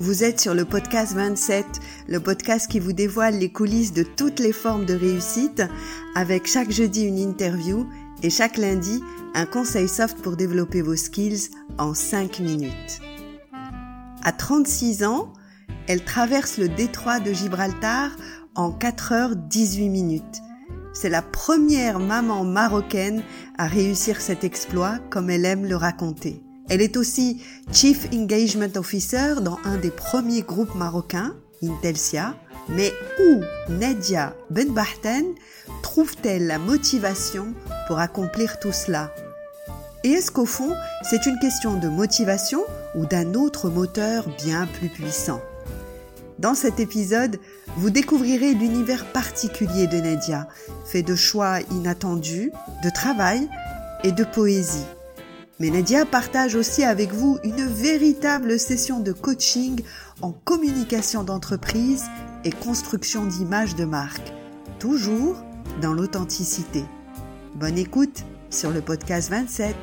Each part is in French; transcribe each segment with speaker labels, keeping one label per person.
Speaker 1: Vous êtes sur le podcast 27, le podcast qui vous dévoile les coulisses de toutes les formes de réussite, avec chaque jeudi une interview et chaque lundi un conseil soft pour développer vos skills en 5 minutes. À 36 ans, elle traverse le détroit de Gibraltar en 4 heures 18 minutes. C'est la première maman marocaine à réussir cet exploit comme elle aime le raconter. Elle est aussi Chief Engagement Officer dans un des premiers groupes marocains, Intelsia. Mais où Nadia Benbahten trouve-t-elle la motivation pour accomplir tout cela? Et est-ce qu'au fond, c'est une question de motivation ou d'un autre moteur bien plus puissant? Dans cet épisode, vous découvrirez l'univers particulier de Nadia, fait de choix inattendus, de travail et de poésie. Mais Nadia partage aussi avec vous une véritable session de coaching en communication d'entreprise et construction d'images de marque, toujours dans l'authenticité. Bonne écoute sur le podcast 27.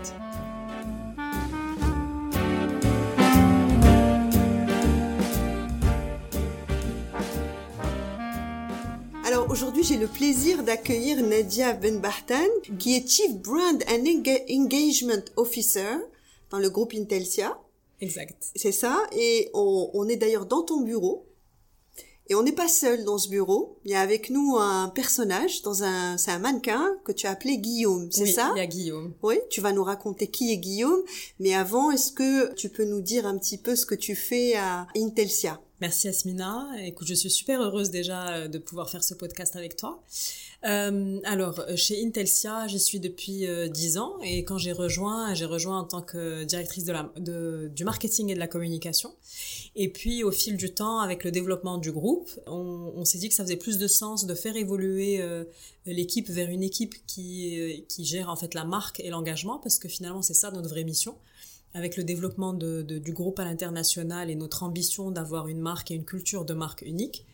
Speaker 1: Aujourd'hui, j'ai le plaisir d'accueillir Nadia Benbahtan, qui est Chief Brand and Engagement Officer dans le groupe Intelsia.
Speaker 2: Exact.
Speaker 1: C'est ça. Et on, on est d'ailleurs dans ton bureau. Et on n'est pas seul dans ce bureau. Il y a avec nous un personnage dans un, c'est un mannequin que tu as appelé Guillaume, c'est
Speaker 2: oui,
Speaker 1: ça?
Speaker 2: il y a Guillaume.
Speaker 1: Oui, tu vas nous raconter qui est Guillaume. Mais avant, est-ce que tu peux nous dire un petit peu ce que tu fais à Intelsia?
Speaker 2: Merci Asmina. Écoute, je suis super heureuse déjà euh, de pouvoir faire ce podcast avec toi. Euh, alors, chez Intelsia, j'y suis depuis euh, 10 ans et quand j'ai rejoint, j'ai rejoint en tant que directrice de la, de, du marketing et de la communication. Et puis, au fil du temps, avec le développement du groupe, on, s'est dit que ça faisait plus de sens de faire évoluer euh, l'équipe vers une équipe qui, euh, qui gère en fait la marque et l'engagement parce que finalement, c'est ça notre vraie mission avec le développement du groupe à l'international et notre ambition d'avoir une marque et une culture de marque unique,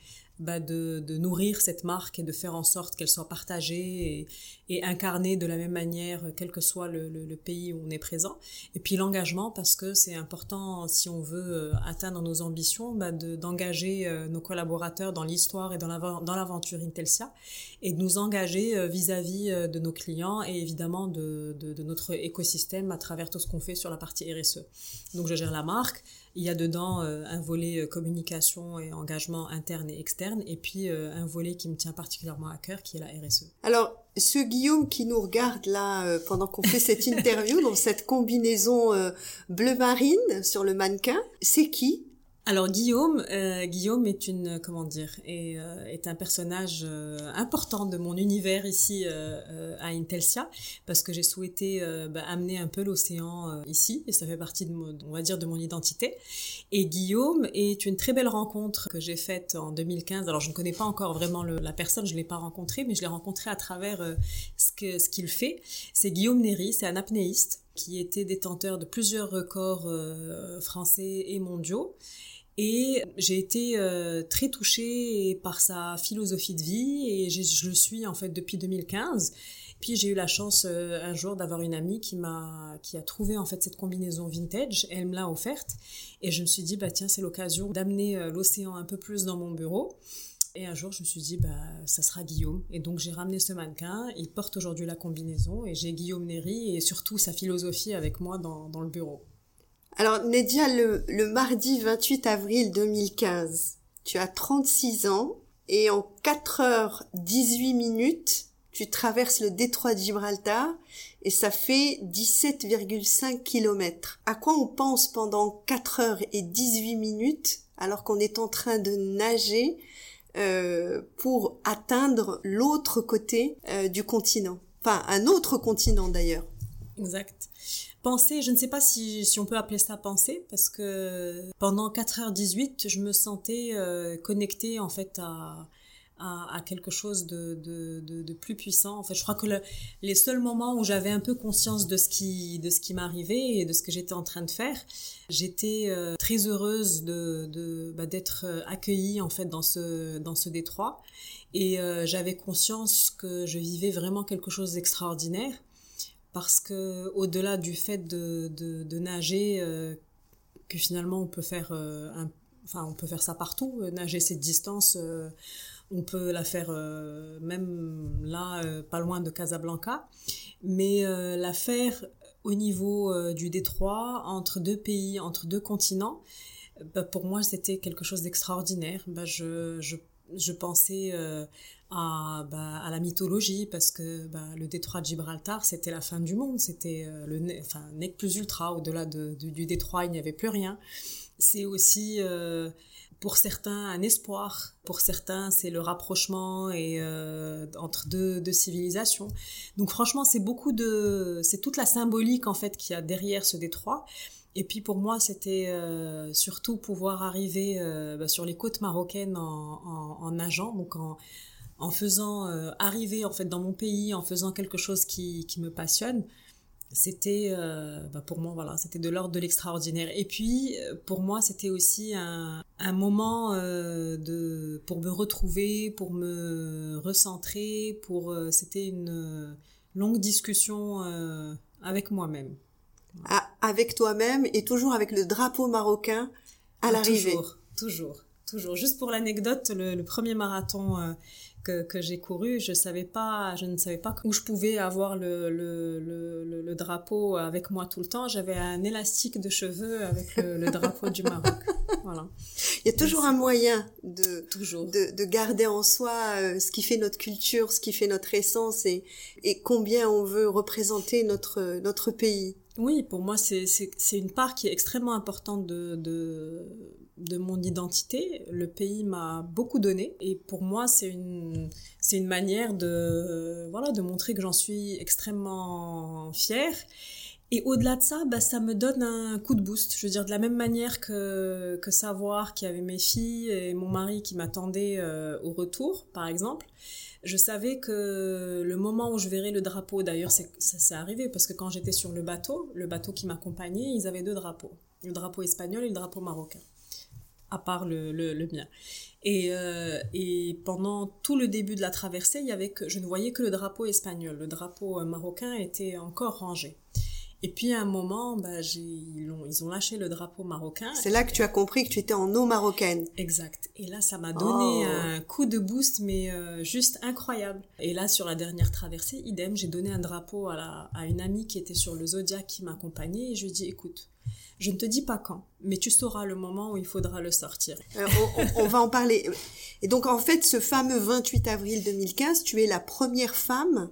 Speaker 2: bah de, nourrir cette marque et de faire en sorte qu'elle soit partagée et, incarnée de la même manière, quel que soit le, pays où on est présent. Et puis l'engagement, parce que c'est important, si on veut atteindre nos ambitions, bah d'engager de, nos collaborateurs dans l'histoire et dans l'aventure Intelsia, et de nous engager vis-à-vis -vis de nos clients et évidemment de, de, de notre écosystème à travers tout ce qu'on fait sur la partie RSE. Donc je gère la marque, il y a dedans euh, un volet euh, communication et engagement interne et externe, et puis euh, un volet qui me tient particulièrement à cœur, qui est la RSE.
Speaker 1: Alors, ce Guillaume qui nous regarde là pendant qu'on fait cette interview, dans cette combinaison bleu marine sur le mannequin, c'est qui?
Speaker 2: Alors Guillaume, euh, Guillaume est une comment dire est, euh, est un personnage euh, important de mon univers ici euh, à Intelsia parce que j'ai souhaité bah, amener un peu l'océan ici et ça fait partie de mon, on va dire de mon identité. Et Guillaume est une très belle rencontre que j'ai faite en 2015. Alors je ne connais pas encore vraiment le, la personne, je l'ai pas rencontré, mais je l'ai rencontré à travers ce ce qu'il fait. C'est Guillaume Néry, c'est un apnéiste qui était détenteur de plusieurs records français et mondiaux. Et j'ai été euh, très touchée par sa philosophie de vie et je le suis en fait depuis 2015. Puis j'ai eu la chance euh, un jour d'avoir une amie qui m'a qui a trouvé en fait cette combinaison vintage, elle me l'a offerte et je me suis dit bah tiens c'est l'occasion d'amener euh, l'océan un peu plus dans mon bureau. Et un jour, je me suis dit, bah, ça sera Guillaume. Et donc, j'ai ramené ce mannequin. Il porte aujourd'hui la combinaison. Et j'ai Guillaume Néry et surtout sa philosophie avec moi dans, dans le bureau.
Speaker 1: Alors, Nedia, le, le, mardi 28 avril 2015, tu as 36 ans et en 4 heures 18 minutes, tu traverses le détroit de Gibraltar et ça fait 17,5 km. À quoi on pense pendant 4 heures et 18 minutes alors qu'on est en train de nager euh, pour atteindre l'autre côté euh, du continent? Enfin, un autre continent d'ailleurs.
Speaker 2: Exact penser, je ne sais pas si, si on peut appeler ça penser, parce que pendant 4h18, je me sentais euh, connectée en fait à, à, quelque chose de, de, plus puissant. En fait, je crois que les seuls moments où j'avais un peu conscience de ce qui, de qui m'arrivait et de ce que j'étais en train de faire, j'étais euh, très heureuse de, bah, d'être euh, accueillie en fait dans ce, dans ce détroit. Et j'avais conscience que je vivais vraiment quelque chose d'extraordinaire parce que au-delà du fait de, de, nager, que finalement on peut faire un enfin on peut faire ça partout nager cette distance on peut la faire euh, même là, euh, pas loin de Casablanca, mais euh, la faire au niveau du détroit, entre deux pays, entre deux continents, bah, pour moi c'était quelque chose d'extraordinaire. Bah, je, je, je, pensais à, bah, à, la mythologie parce que bah, le détroit de Gibraltar c'était la fin du monde, c'était le enfin, nec plus ultra, au-delà de, du détroit il n'y avait plus rien. C'est aussi pour certains un espoir, pour certains c'est le rapprochement euh, entre deux, deux, civilisations. Donc franchement c'est beaucoup de, c'est toute la symbolique en fait qu'il y a derrière ce détroit. Et puis pour moi c'était euh, surtout pouvoir arriver euh, bah, sur les côtes marocaines en, en, en nageant, donc en, en faisant arriver en fait dans mon pays, en faisant quelque chose qui, qui me passionne c'était euh, bah pour moi voilà c'était de l'ordre de l'extraordinaire. Et puis euh, pour moi c'était aussi un, un moment euh, de pour me retrouver pour me recentrer pour euh, c'était une longue discussion avec moi-même.
Speaker 1: Ah, avec toi-même et toujours avec le drapeau marocain à l'arrivée.
Speaker 2: toujours toujours toujours. Juste pour l'anecdote le, le, premier marathon que, que j'ai couru, je savais pas, je ne savais pas où je pouvais avoir le, le, le, le drapeau avec moi tout le temps. J'avais un élastique de cheveux avec le, drapeau du Maroc. Voilà.
Speaker 1: Il y a toujours un moyen de, toujours. de, de garder en soi euh, ce qui fait notre culture, ce qui fait notre essence et, et combien on veut représenter notre, notre pays.
Speaker 2: Oui, pour moi, c'est une part qui est extrêmement importante de, de, de mon identité. Le pays m'a beaucoup donné et pour moi, c'est une, c'est une manière de, voilà, de montrer que j'en suis extrêmement fière. Et au-delà de ça, bah, ça me donne un coup de boost. Je veux dire, de la même manière que, que savoir qu'il y avait mes filles et mon mari qui m'attendaient euh, au retour, par exemple, je savais que le moment où je verrais le drapeau, d'ailleurs, ça s'est arrivé parce que quand j'étais sur le bateau, le bateau qui m'accompagnait, ils avaient deux drapeaux, le drapeau espagnol et le drapeau marocain, à part le, le, mien. Et, euh, et, pendant tout le début de la traversée, il y avait que je ne voyais que le drapeau espagnol. Le drapeau euh, marocain était encore rangé. Et puis à un moment, bah, ils, ont, ils ont lâché le drapeau marocain.
Speaker 1: C'est là que tu as compris que tu étais en eau marocaine.
Speaker 2: Exact. Et là, ça m'a donné oh. un coup de boost, mais euh, juste incroyable. Et là, sur la dernière traversée, idem, j'ai donné un drapeau à, la, à une amie qui était sur le Zodiac qui m'accompagnait et je lui ai dit, écoute, je ne te dis pas quand, mais tu sauras le moment où il faudra le sortir.
Speaker 1: Euh, on, on, va en parler. Et donc, en fait, ce fameux 28 avril 2015, tu es la première femme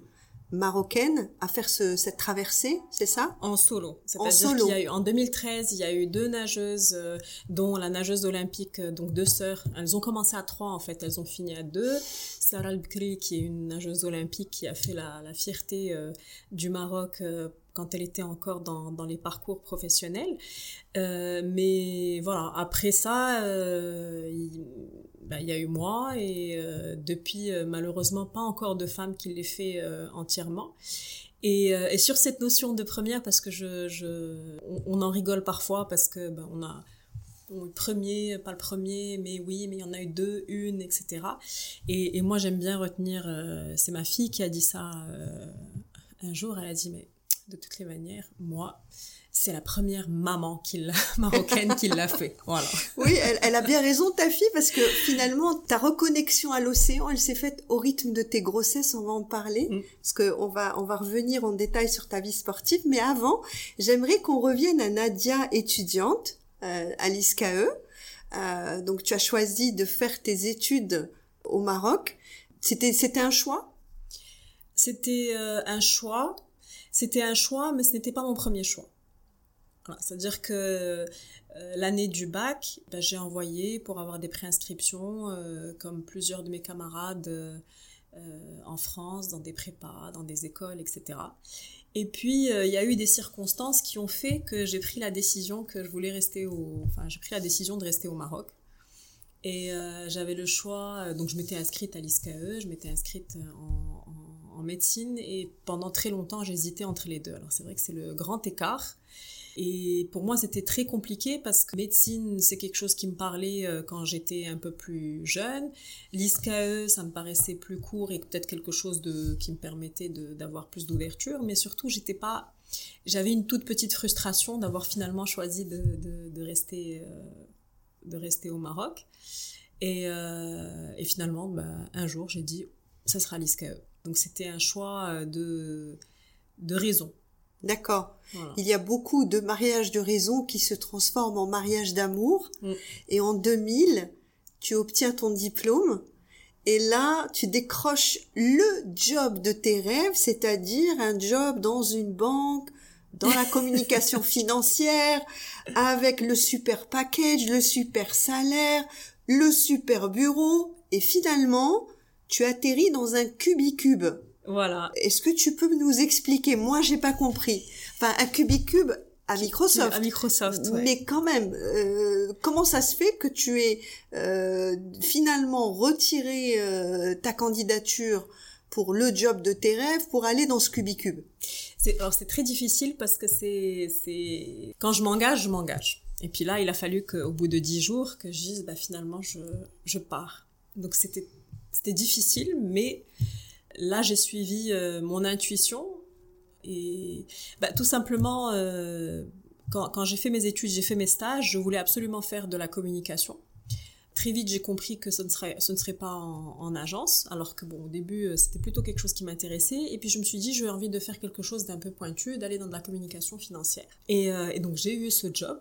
Speaker 1: marocaine à faire ce, cette traversée, c'est ça?
Speaker 2: En solo. C'est-à-dire qu'il y a eu en 2013, il y a eu deux nageuses, euh, dont la nageuse olympique, euh, donc deux sœurs. Elles ont commencé à trois en fait, elles ont fini à deux. Sarah al qui est une nageuse olympique qui a fait la, la fierté euh, du Maroc quand elle était encore dans, dans les parcours professionnels. mais voilà, après ça, il, bah, il y a eu moi et euh, depuis euh, malheureusement pas encore de femme qui l'ait fait euh, entièrement. Et, sur cette notion de première, parce que je, je on, en rigole parfois parce que ben, on a le premier, pas le premier, mais oui, mais il y en a eu deux, une, etc. Et, et moi j'aime bien retenir, c'est ma fille qui a dit ça un jour, elle a dit mais de toutes les manières, moi, c'est la première maman qui marocaine qui l'a fait. Voilà.
Speaker 1: Oui, elle, a bien raison, ta fille, parce que finalement, ta reconnexion à l'océan, elle s'est faite au rythme de tes grossesses. On va en parler, mm. parce que on va on va revenir en détail sur ta vie sportive. Mais avant, j'aimerais qu'on revienne à Nadia étudiante euh, à l'ISCAE. Euh, donc, tu as choisi de faire tes études au Maroc. C'était c'était un choix?
Speaker 2: C'était euh, un choix. C'était un choix, mais ce n'était pas mon premier choix. C'est-à-dire que euh, l'année du bac, ben, j'ai envoyé pour avoir des préinscriptions, euh, comme plusieurs de mes camarades euh, en France, dans des prépas, dans des écoles, etc. Et puis, il y a eu des circonstances qui ont fait que j'ai pris la décision que je voulais rester au... Enfin, j'ai pris la décision de rester au Maroc. Et j'avais le choix, donc je m'étais inscrite à l'ISCAE, je m'étais inscrite en, en, médecine et pendant très longtemps j'hésitais entre les deux. Alors c'est vrai que c'est le grand écart. Et pour moi, c'était très compliqué parce que médecine, c'est quelque chose qui me parlait euh, quand j'étais un peu plus jeune. L'ISCAE, ça me paraissait plus court et peut-être quelque chose qui me permettait d'avoir plus d'ouverture. Mais surtout, j'étais pas, j'avais une toute petite frustration d'avoir finalement choisi de, euh, rester au Maroc. Et, euh, finalement, ben, un jour, j'ai dit, ça sera l'ISCAE. Donc c'était un choix de, de raison.
Speaker 1: D'accord. Voilà. Il y a beaucoup de mariages de raison qui se transforment en mariages d'amour. Mm. Et en 2000, tu obtiens ton diplôme. Et là, tu décroches le job de tes rêves, c'est-à-dire un job dans une banque, dans la communication financière, avec le super package, le super salaire, le super bureau. Et finalement, tu atterris dans un cubicube.
Speaker 2: Voilà.
Speaker 1: Est-ce que tu peux nous expliquer Moi, j'ai pas compris. Enfin, un Cubicube à Microsoft.
Speaker 2: À Microsoft, ouais.
Speaker 1: Mais quand même, euh, comment ça se fait que tu aies euh, finalement retiré euh, ta candidature pour le job de tes rêves pour aller dans ce Cubicube
Speaker 2: c'est, Alors c'est très difficile parce que c'est, c'est quand je m'engage, je m'engage. Et puis là, il a fallu qu'au bout de dix jours, que je dise, bah, finalement, je, je pars. Donc c'était, c'était difficile, mais là, j'ai suivi euh, mon intuition et bah, tout simplement, euh, quand, j'ai fait mes études, j'ai fait mes stages, je voulais absolument faire de la communication. Très vite, j'ai compris que ce ne serait, pas en, en agence, alors que bon, au début, euh, c'était plutôt quelque chose qui m'intéressait. Et puis je me suis dit, j'ai envie de faire quelque chose d'un peu pointu, d'aller dans de la communication financière. Et, donc j'ai eu ce job.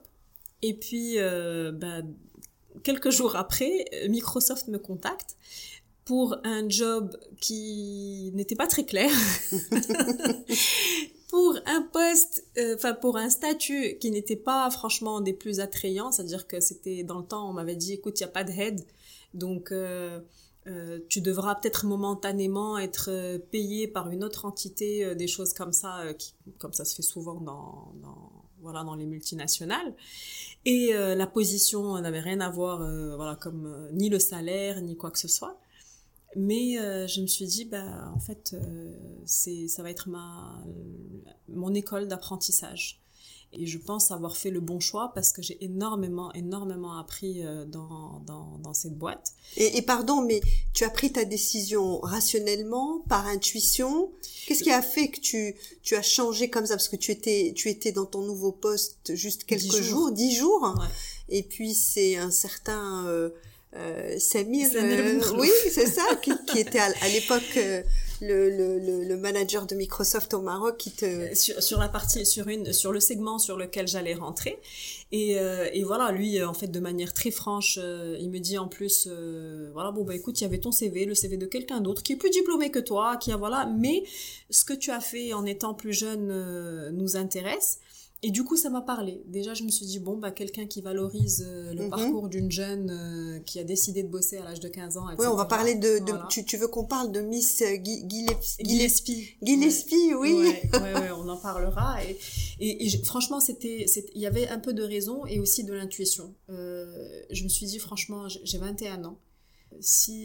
Speaker 2: Et puis, bah, quelques jours après, Microsoft me contacte pour un job qui n'était pas très clair, pour un poste, euh, enfin pour un statut qui n'était pas franchement des plus attrayants, c'est-à-dire que c'était dans le temps, on m'avait dit, écoute, il n'y a pas de head, donc euh, euh, tu devras peut-être momentanément être payé par une autre entité, des choses comme ça, qui, comme ça se fait souvent dans, dans voilà dans les multinationales. Et la position n'avait rien à voir voilà comme ni le salaire ni quoi que ce soit mais euh, je me suis dit, bah, en fait, euh, c'est, ça va être ma, mon école d'apprentissage. Et je pense avoir fait le bon choix parce que j'ai énormément, énormément appris euh, dans, dans, dans, cette boîte.
Speaker 1: Et, et, pardon, mais tu as pris ta décision rationnellement, par intuition? Qu'est-ce qui a fait que tu, tu as changé comme ça? Parce que tu étais, tu étais dans ton nouveau poste juste quelques dix jours, dix jours.
Speaker 2: Ouais.
Speaker 1: Et puis c'est un certain... Euh, euh, Samir, euh, oui, c'est ça, qui, qui, était à, à l'époque euh, le, le, le, manager de Microsoft au Maroc, qui te
Speaker 2: euh, sur, sur la partie, sur une, sur le segment sur lequel j'allais rentrer, et, euh, et voilà, lui, en fait, de manière très franche, il me dit en plus, voilà, bon bah écoute, il y avait ton CV, le CV de quelqu'un d'autre qui est plus diplômé que toi, qui a voilà, mais ce que tu as fait en étant plus jeune nous intéresse. Et du coup, ça m'a parlé. Déjà, je me suis dit, bon, bah, quelqu'un qui valorise euh, le mm -hmm. parcours d'une jeune euh, qui a décidé de bosser à l'âge de 15 ans, etc.
Speaker 1: Oui, on va parler de... de voilà. tu, tu, veux qu'on parle de Miss euh, Gillespie
Speaker 2: Gillespie,
Speaker 1: Gillespie oui.
Speaker 2: Ouais, ouais, ouais, on en parlera. Et, et, et franchement, c'était, il y avait un peu de raison et aussi de l'intuition. Euh, je me suis dit, franchement, j'ai 21 ans. Si,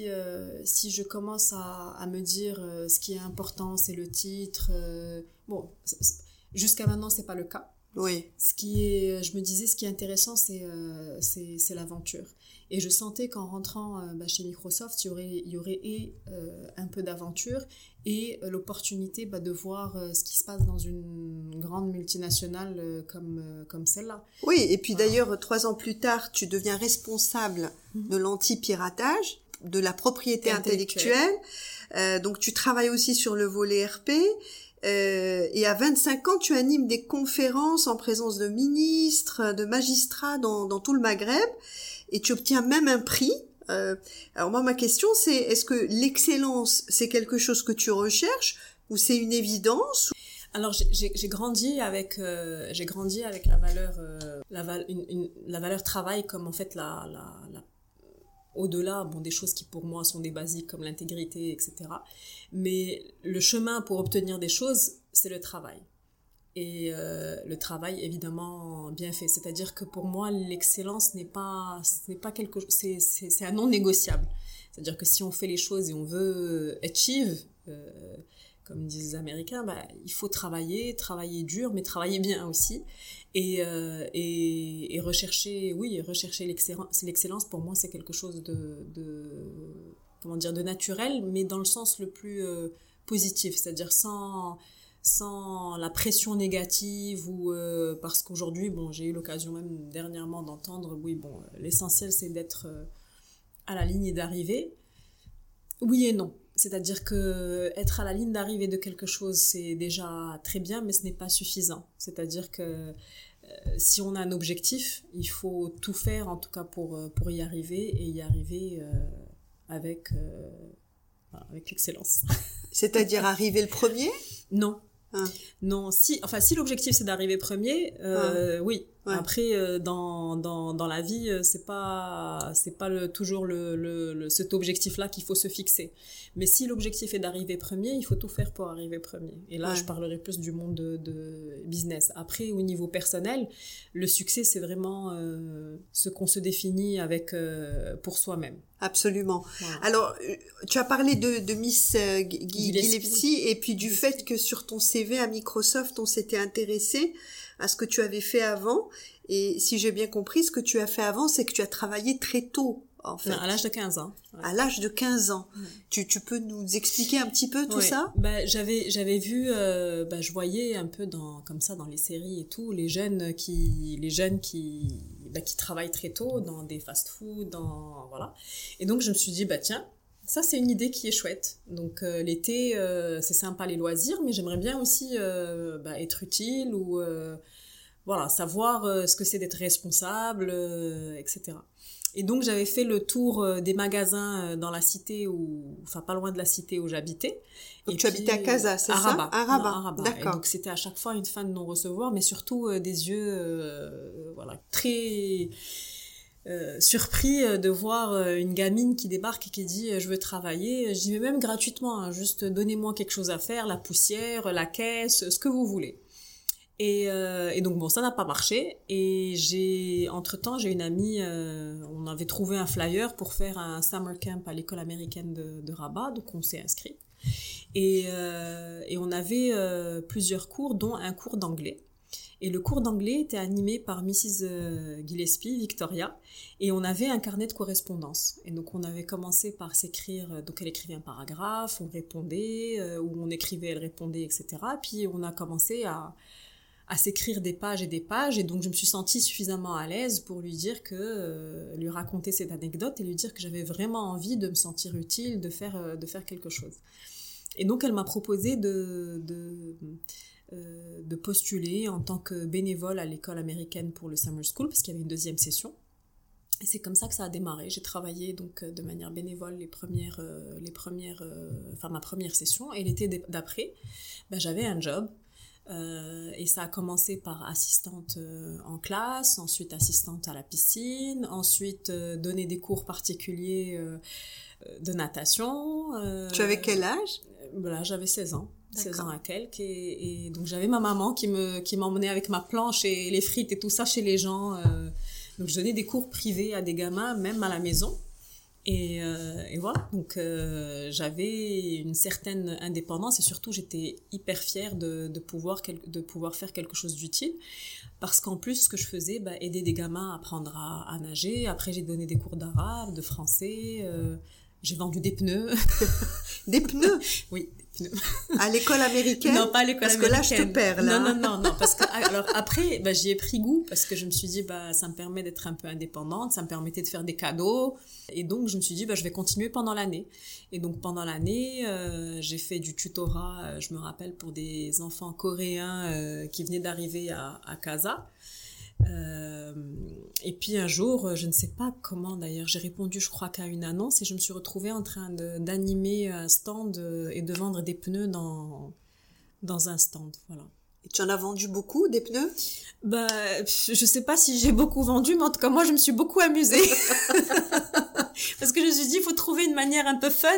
Speaker 2: si je commence à, à me dire ce qui est important, c'est le titre, bon, jusqu'à maintenant, c'est pas le cas.
Speaker 1: Oui.
Speaker 2: Ce qui est, je me disais, ce qui est intéressant, c'est euh, c'est l'aventure. Et je sentais qu'en rentrant euh, bah, chez Microsoft, il y aurait, il y aurait et, euh, un peu d'aventure et euh, l'opportunité bah, de voir euh, ce qui se passe dans une grande multinationale comme, comme celle-là.
Speaker 1: Oui, et puis voilà. d'ailleurs, trois ans plus tard, tu deviens responsable -hmm. de l'anti-piratage, de la propriété intellectuelle. intellectuelle. donc tu travailles aussi sur le volet RP. Euh, et à 25 ans, tu animes des conférences en présence de ministres, de magistrats dans, dans tout le Maghreb, et tu obtiens même un prix. Euh, alors moi, ma question, c'est est-ce que l'excellence, c'est quelque chose que tu recherches ou c'est une évidence
Speaker 2: alors j'ai grandi avec euh, j'ai grandi avec la valeur la, val la valeur travail comme en fait la, la, la au-delà bon, des choses qui pour moi sont des basiques comme l'intégrité, etc. Mais le chemin pour obtenir des choses, c'est le travail. et euh, le travail évidemment bien fait. C'est-à-dire que pour moi, l'excellence n'est pas, n'est pas quelque c'est, c'est, c'est un non négociable. C'est-à-dire que si on fait les choses et on veut achieve, euh, comme disent les Américains, bah, il faut travailler, travailler dur, mais travailler bien aussi. Et, euh, et, et, rechercher, oui, rechercher l'excellence, pour moi, c'est quelque chose de, de, comment dire, de naturel, mais dans le sens le plus euh, positif, c'est-à-dire sans, sans la pression négative ou euh, parce qu'aujourd'hui, bon, j'ai eu l'occasion même dernièrement d'entendre, oui, bon, l'essentiel c'est d'être euh, à la ligne d'arrivée. Oui et non. C'est-à-dire que être à la ligne d'arrivée de quelque chose, c'est déjà très bien, mais ce n'est pas suffisant. C'est-à-dire que euh, si on a un objectif, il faut tout faire, en tout cas pour, pour y arriver, et y arriver avec, avec l'excellence.
Speaker 1: C'est-à-dire arriver le premier?
Speaker 2: Non, Hein. Non, si, enfin, si l'objectif c'est d'arriver premier, euh, oui. Après, euh, dans, dans, dans la vie, euh, c'est pas, c'est pas le, toujours le, le, cet objectif-là qu'il faut se fixer. Mais si l'objectif est d'arriver premier, il faut tout faire pour arriver premier. Et là, je parlerai plus du monde de, de, business. Après, au niveau personnel, le succès, c'est vraiment euh, ce qu'on se définit avec euh, pour soi-même.
Speaker 1: Absolument. Alors, euh, tu as parlé de, de Miss Gillespie et puis du fait que sur ton CV à Microsoft, on s'était intéressé à ce que tu avais fait avant. Et si j'ai bien compris, ce que tu as fait avant, c'est que tu as travaillé très tôt
Speaker 2: à l'âge de 15 ans.
Speaker 1: À l'âge de 15 ans. Tu, tu peux nous expliquer un petit peu tout ça?
Speaker 2: Bah, j'avais j'avais vu euh, bah, je voyais un peu dans comme ça dans les séries et tout les jeunes qui les jeunes qui bah, qui travaillent très tôt dans des fast-food dans voilà. Et donc je me suis dit bah tiens, ça c'est une idée qui est chouette. Donc euh, l'été euh, c'est sympa les loisirs mais j'aimerais bien aussi bah, être utile ou voilà, savoir ce que c'est d'être responsable, etc. Et donc j'avais fait le tour euh, des magasins euh, dans la cité ou enfin pas loin de la cité où j'habitais.
Speaker 1: Et tu habitais à Casa, c'est ça?
Speaker 2: Rabat.
Speaker 1: À
Speaker 2: Rabat. D'accord. Donc c'était à chaque fois une fin de non recevoir, mais surtout euh, des yeux voilà très surpris de voir une gamine qui débarque et qui dit je veux travailler. J'y vais même gratuitement, hein, juste donnez-moi quelque chose à faire, la poussière, la caisse, ce que vous voulez. Et, euh, et, donc bon, ça n'a pas marché. Et j'ai, entre temps, j'ai une amie, euh, on avait trouvé un flyer pour faire un summer camp à l'école américaine de, de, Rabat, donc on s'est inscrit. Et, euh, et, on avait euh, plusieurs cours, dont un cours d'anglais. Et le cours d'anglais était animé par Mrs euh, Gillespie, Victoria, et on avait un carnet de correspondance. Et donc on avait commencé par s'écrire, donc elle écrivait un paragraphe, on répondait, ou on écrivait, elle répondait, etc. Puis on a commencé à à s'écrire des pages et des pages et donc je me suis sentie suffisamment à l'aise pour lui dire que euh, lui raconter cette anecdote et lui dire que j'avais vraiment envie de me sentir utile de faire euh, de faire quelque chose et donc elle m'a proposé de de, euh, de postuler en tant que bénévole à l'école américaine pour le summer school parce qu'il y avait une deuxième session et c'est comme ça que ça a démarré. J'ai travaillé donc de manière bénévole les premières, les premières, enfin ma première session. Et l'été d'après, ben, j'avais un job euh, et ça a commencé par assistante euh, en classe, ensuite assistante à la piscine, ensuite euh, donner des cours particuliers de natation.
Speaker 1: tu avais quel âge?
Speaker 2: Là, j'avais 16 ans. 16 ans à quelques et, et donc j'avais ma maman qui me qui m'emmenait avec ma planche et les frites et tout ça chez les gens donc je donnais des cours privés à des gamins même à la maison et, euh, et, voilà, donc euh, j'avais une certaine indépendance et surtout j'étais hyper fière de, de, pouvoir, de pouvoir faire quelque chose d'utile. Parce qu'en plus, ce que je faisais, bah, aider des gamins à apprendre à, à nager. Après, j'ai donné des cours d'arabe, de français. Euh, j'ai vendu des pneus.
Speaker 1: des pneus?
Speaker 2: Oui,
Speaker 1: à l'école américaine
Speaker 2: Non, pas à l'école américaine.
Speaker 1: Parce que là, je te perds, là.
Speaker 2: Non, non, non, non. Parce que, alors après, bah, j'y ai pris goût parce que je me suis dit, bah, ça me permet d'être un peu indépendante, ça me permettait de faire des cadeaux. Et donc, je me suis dit, bah, je vais continuer pendant l'année. Et donc, pendant l'année, euh, j'ai fait du tutorat, euh, je me rappelle, pour des enfants coréens euh, qui venaient d'arriver à, à Casa. Euh, et puis un jour, je ne sais pas comment d'ailleurs, j'ai répondu je crois qu'à une annonce et je me suis retrouvée en train d'animer un stand et de vendre des pneus dans, dans un stand. Voilà.
Speaker 1: Et tu en as vendu beaucoup des pneus?
Speaker 2: Bah, je sais pas si j'ai beaucoup vendu, mais en tout cas moi je me suis beaucoup amusée. Parce que je me suis dit, il faut trouver une manière un peu fun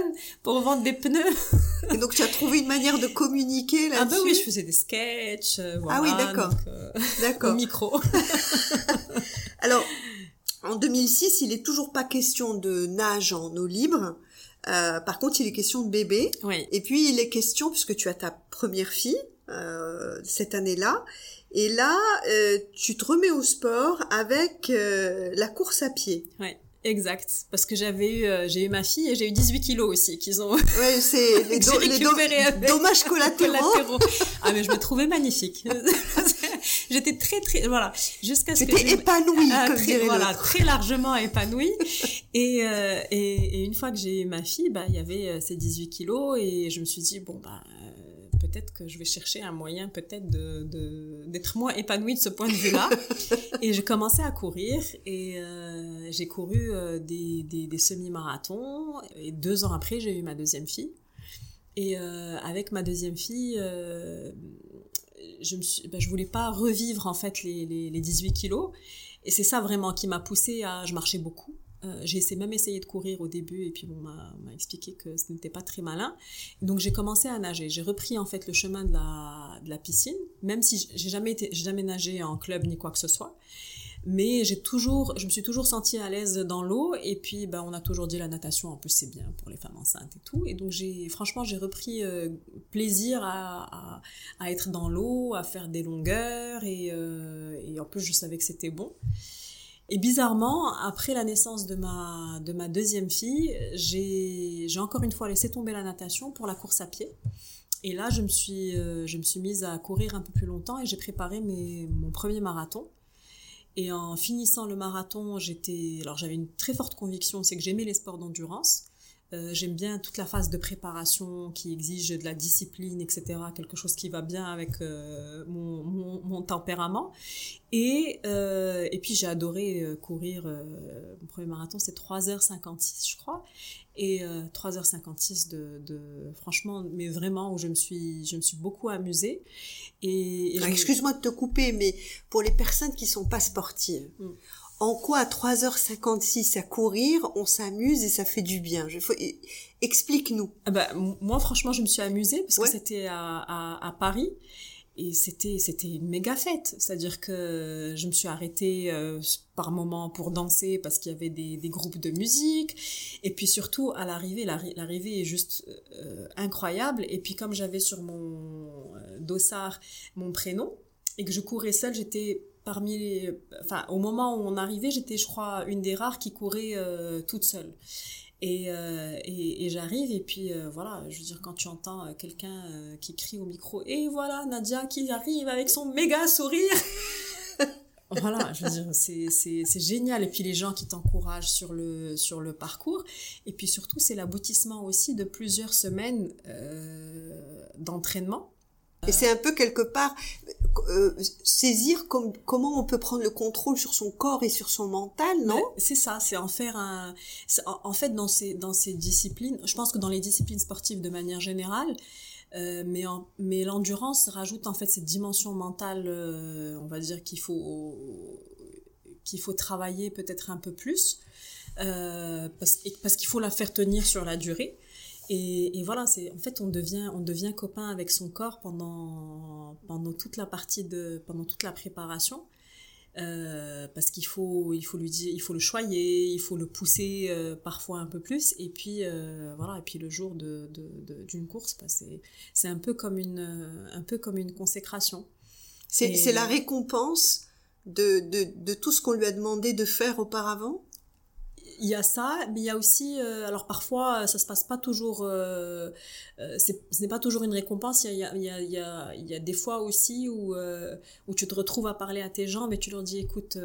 Speaker 2: pour vendre des pneus.
Speaker 1: Et donc, tu as trouvé une manière de communiquer là-dessus
Speaker 2: Ah ben oui, je faisais des sketchs. Euh,
Speaker 1: ah oui, d'accord.
Speaker 2: Euh, d'accord. Au micro.
Speaker 1: Alors, en 2006, il est toujours pas question de nage en eau libre. Euh, par contre, il est question de bébé.
Speaker 2: Oui.
Speaker 1: Et puis, il est question, puisque tu as ta première fille euh, cette année-là, et là, euh, tu te remets au sport avec euh, la course à pied.
Speaker 2: Ouais. Exact, parce que j'avais eu, j'ai eu ma fille et j'ai eu 18 kilos aussi qu'ils ont.
Speaker 1: Ouais, c'est les, dommages collatéraux.
Speaker 2: ah mais je me trouvais magnifique. J'étais très très voilà jusqu'à ce
Speaker 1: que épanouie ah, comme
Speaker 2: très, voilà très largement épanouie et, euh, et, et une fois que j'ai eu ma fille bah il y avait euh, ces 18 kilos et je me suis dit bon bah peut-être que je vais chercher un moyen peut-être de, d'être moins épanouie de ce point de vue-là. et j'ai commencé à courir et euh, j'ai couru euh, des, des, semi-marathons. Et deux ans après, j'ai eu ma deuxième fille. Et euh, avec ma deuxième fille, je ne suis, ben, je voulais pas revivre en fait les, les, les 18 kilos. Et c'est ça vraiment qui m'a poussée à... Je marchais beaucoup. Euh, j'ai même essayé de courir au début et puis on m'a expliqué que ce n'était pas très malin. Donc j'ai commencé à nager. J'ai repris en fait le chemin de la, piscine, même si j'ai jamais jamais nagé en club ni quoi que ce soit. Mais j'ai toujours, je me suis toujours sentie à l'aise dans l'eau et puis ben, on a toujours dit la natation en plus c'est bien pour les femmes enceintes et tout. Et donc franchement j'ai repris euh, plaisir à, être dans l'eau, à faire des longueurs et, euh, et en plus je savais que c'était bon. Et bizarrement, après la naissance de ma, de ma deuxième fille, j'ai, encore une fois laissé tomber la natation pour la course à pied. Et là, je me suis, euh, je me suis mise à courir un peu plus longtemps et j'ai préparé mes, mon premier marathon. Et en finissant le marathon, j'étais, alors j'avais une très forte conviction, c'est que j'aimais les sports d'endurance. Euh, j'aime bien toute la phase de préparation qui exige de la discipline, etc. Quelque chose qui va bien avec euh, mon, mon, mon, tempérament. Et, euh, et puis j'ai adoré courir. Mon premier marathon, c'est 3h56, je crois. Et 3h56 de, de, franchement, mais vraiment où je me suis, je me suis beaucoup amusée. Et,
Speaker 1: ah, excuse-moi de te couper, mais pour les personnes qui sont pas sportives. Mm en quoi à 3h56 à courir, on s'amuse et ça fait du bien? Je, Explique-nous.
Speaker 2: Ah bah, moi, franchement, je me suis amusée parce que c'était à, à, à, Paris et c'était c'était une méga fête. C'est-à-dire que je me suis arrêtée euh, par moments pour danser parce qu'il y avait des, des, groupes de musique. Et puis surtout, à l'arrivée, l'arrivée est juste euh, incroyable. Et puis comme j'avais sur mon euh, dossard mon prénom et que je courais seule, j'étais parmi les, enfin, au moment où on arrivait, j'étais, je crois, une des rares qui courait euh, toute seule. Et, euh, et, et j'arrive et puis euh, voilà, je veux dire quand tu entends quelqu'un qui crie au micro et voilà Nadia qui arrive avec son méga sourire. voilà, je veux dire c'est génial et puis les gens qui t'encouragent sur le sur le parcours et puis surtout c'est l'aboutissement aussi de plusieurs semaines d'entraînement
Speaker 1: et c'est un peu quelque part euh, saisir comme, comment on peut prendre le contrôle sur son corps et sur son mental, non?
Speaker 2: C'est ça, c'est en faire un. En, fait, dans ces dans ces disciplines, je pense que dans les disciplines sportives de manière générale, euh, mais en, mais l'endurance rajoute en fait cette dimension mentale, euh, on va dire qu'il faut qu'il faut travailler peut-être un peu plus euh, parce parce qu'il faut la faire tenir sur la durée. Et, et, voilà, c'est en fait on devient on devient copain avec son corps pendant pendant toute la partie de pendant toute la préparation. Euh, parce qu'il faut il faut lui dire il faut le choyer, il faut le pousser euh, parfois un peu plus. Et puis euh, voilà et puis le jour de d'une course bah, c'est c'est un peu comme une un peu comme une consécration.
Speaker 1: C'est c'est la récompense de, de, de tout ce qu'on lui a demandé de faire auparavant?
Speaker 2: Il y a ça, mais il y a aussi, euh, alors parfois ça se passe pas toujours, euh, euh ce n'est pas toujours une récompense. Il y a, il y a, il y a, il y a des fois aussi où euh, où tu te retrouves à parler à tes gens, mais tu leur dis, écoute,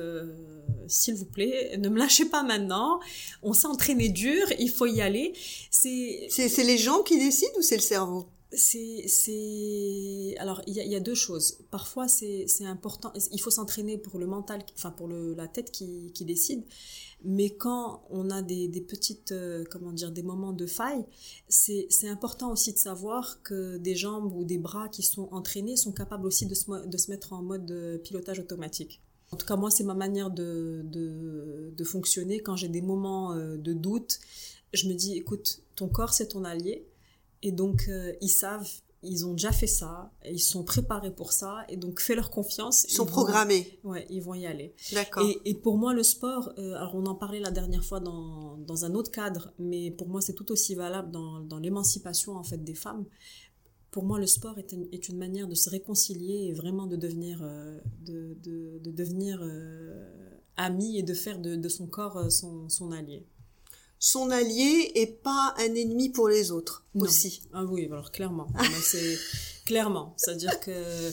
Speaker 2: s'il vous plaît, ne me lâchez pas maintenant. On s'est entraîné dur, il faut y aller.
Speaker 1: C'est c'est les gens qui décident ou c'est le cerveau?
Speaker 2: C'est c'est alors il y a, y a, deux choses parfois c'est c'est important il faut s'entraîner pour le mental enfin pour le la tête qui qui décide mais quand on a des, petites, euh, comment dire, des moments de faille, c'est important aussi de savoir que des jambes ou des bras qui sont entraînés sont capables aussi de se, de se mettre en mode pilotage automatique. En tout cas, moi, c'est ma manière de, de, fonctionner. Quand j'ai des moments euh, de doute, je me dis, écoute, ton corps, c'est ton allié. Et donc, euh, ils savent, ils ont déjà fait ça, ils sont préparés pour ça, et donc fais leur confiance.
Speaker 1: Ils sont programmés.
Speaker 2: ouais, ils vont y aller.
Speaker 1: D'accord.
Speaker 2: Et, et, pour moi, le sport, euh, alors on en parlait la dernière fois dans, dans un autre cadre, mais pour moi, c'est tout aussi valable dans, dans l'émancipation en fait des femmes. Pour moi, le sport est une, est une manière de se réconcilier et vraiment de devenir, euh, de, de, de, devenir euh, ami et de faire de, de son corps euh, son, son allié
Speaker 1: son allié et pas un ennemi pour les autres
Speaker 2: non.
Speaker 1: aussi.
Speaker 2: Ah oui, alors clairement. c'est clairement, c'est-à-dire que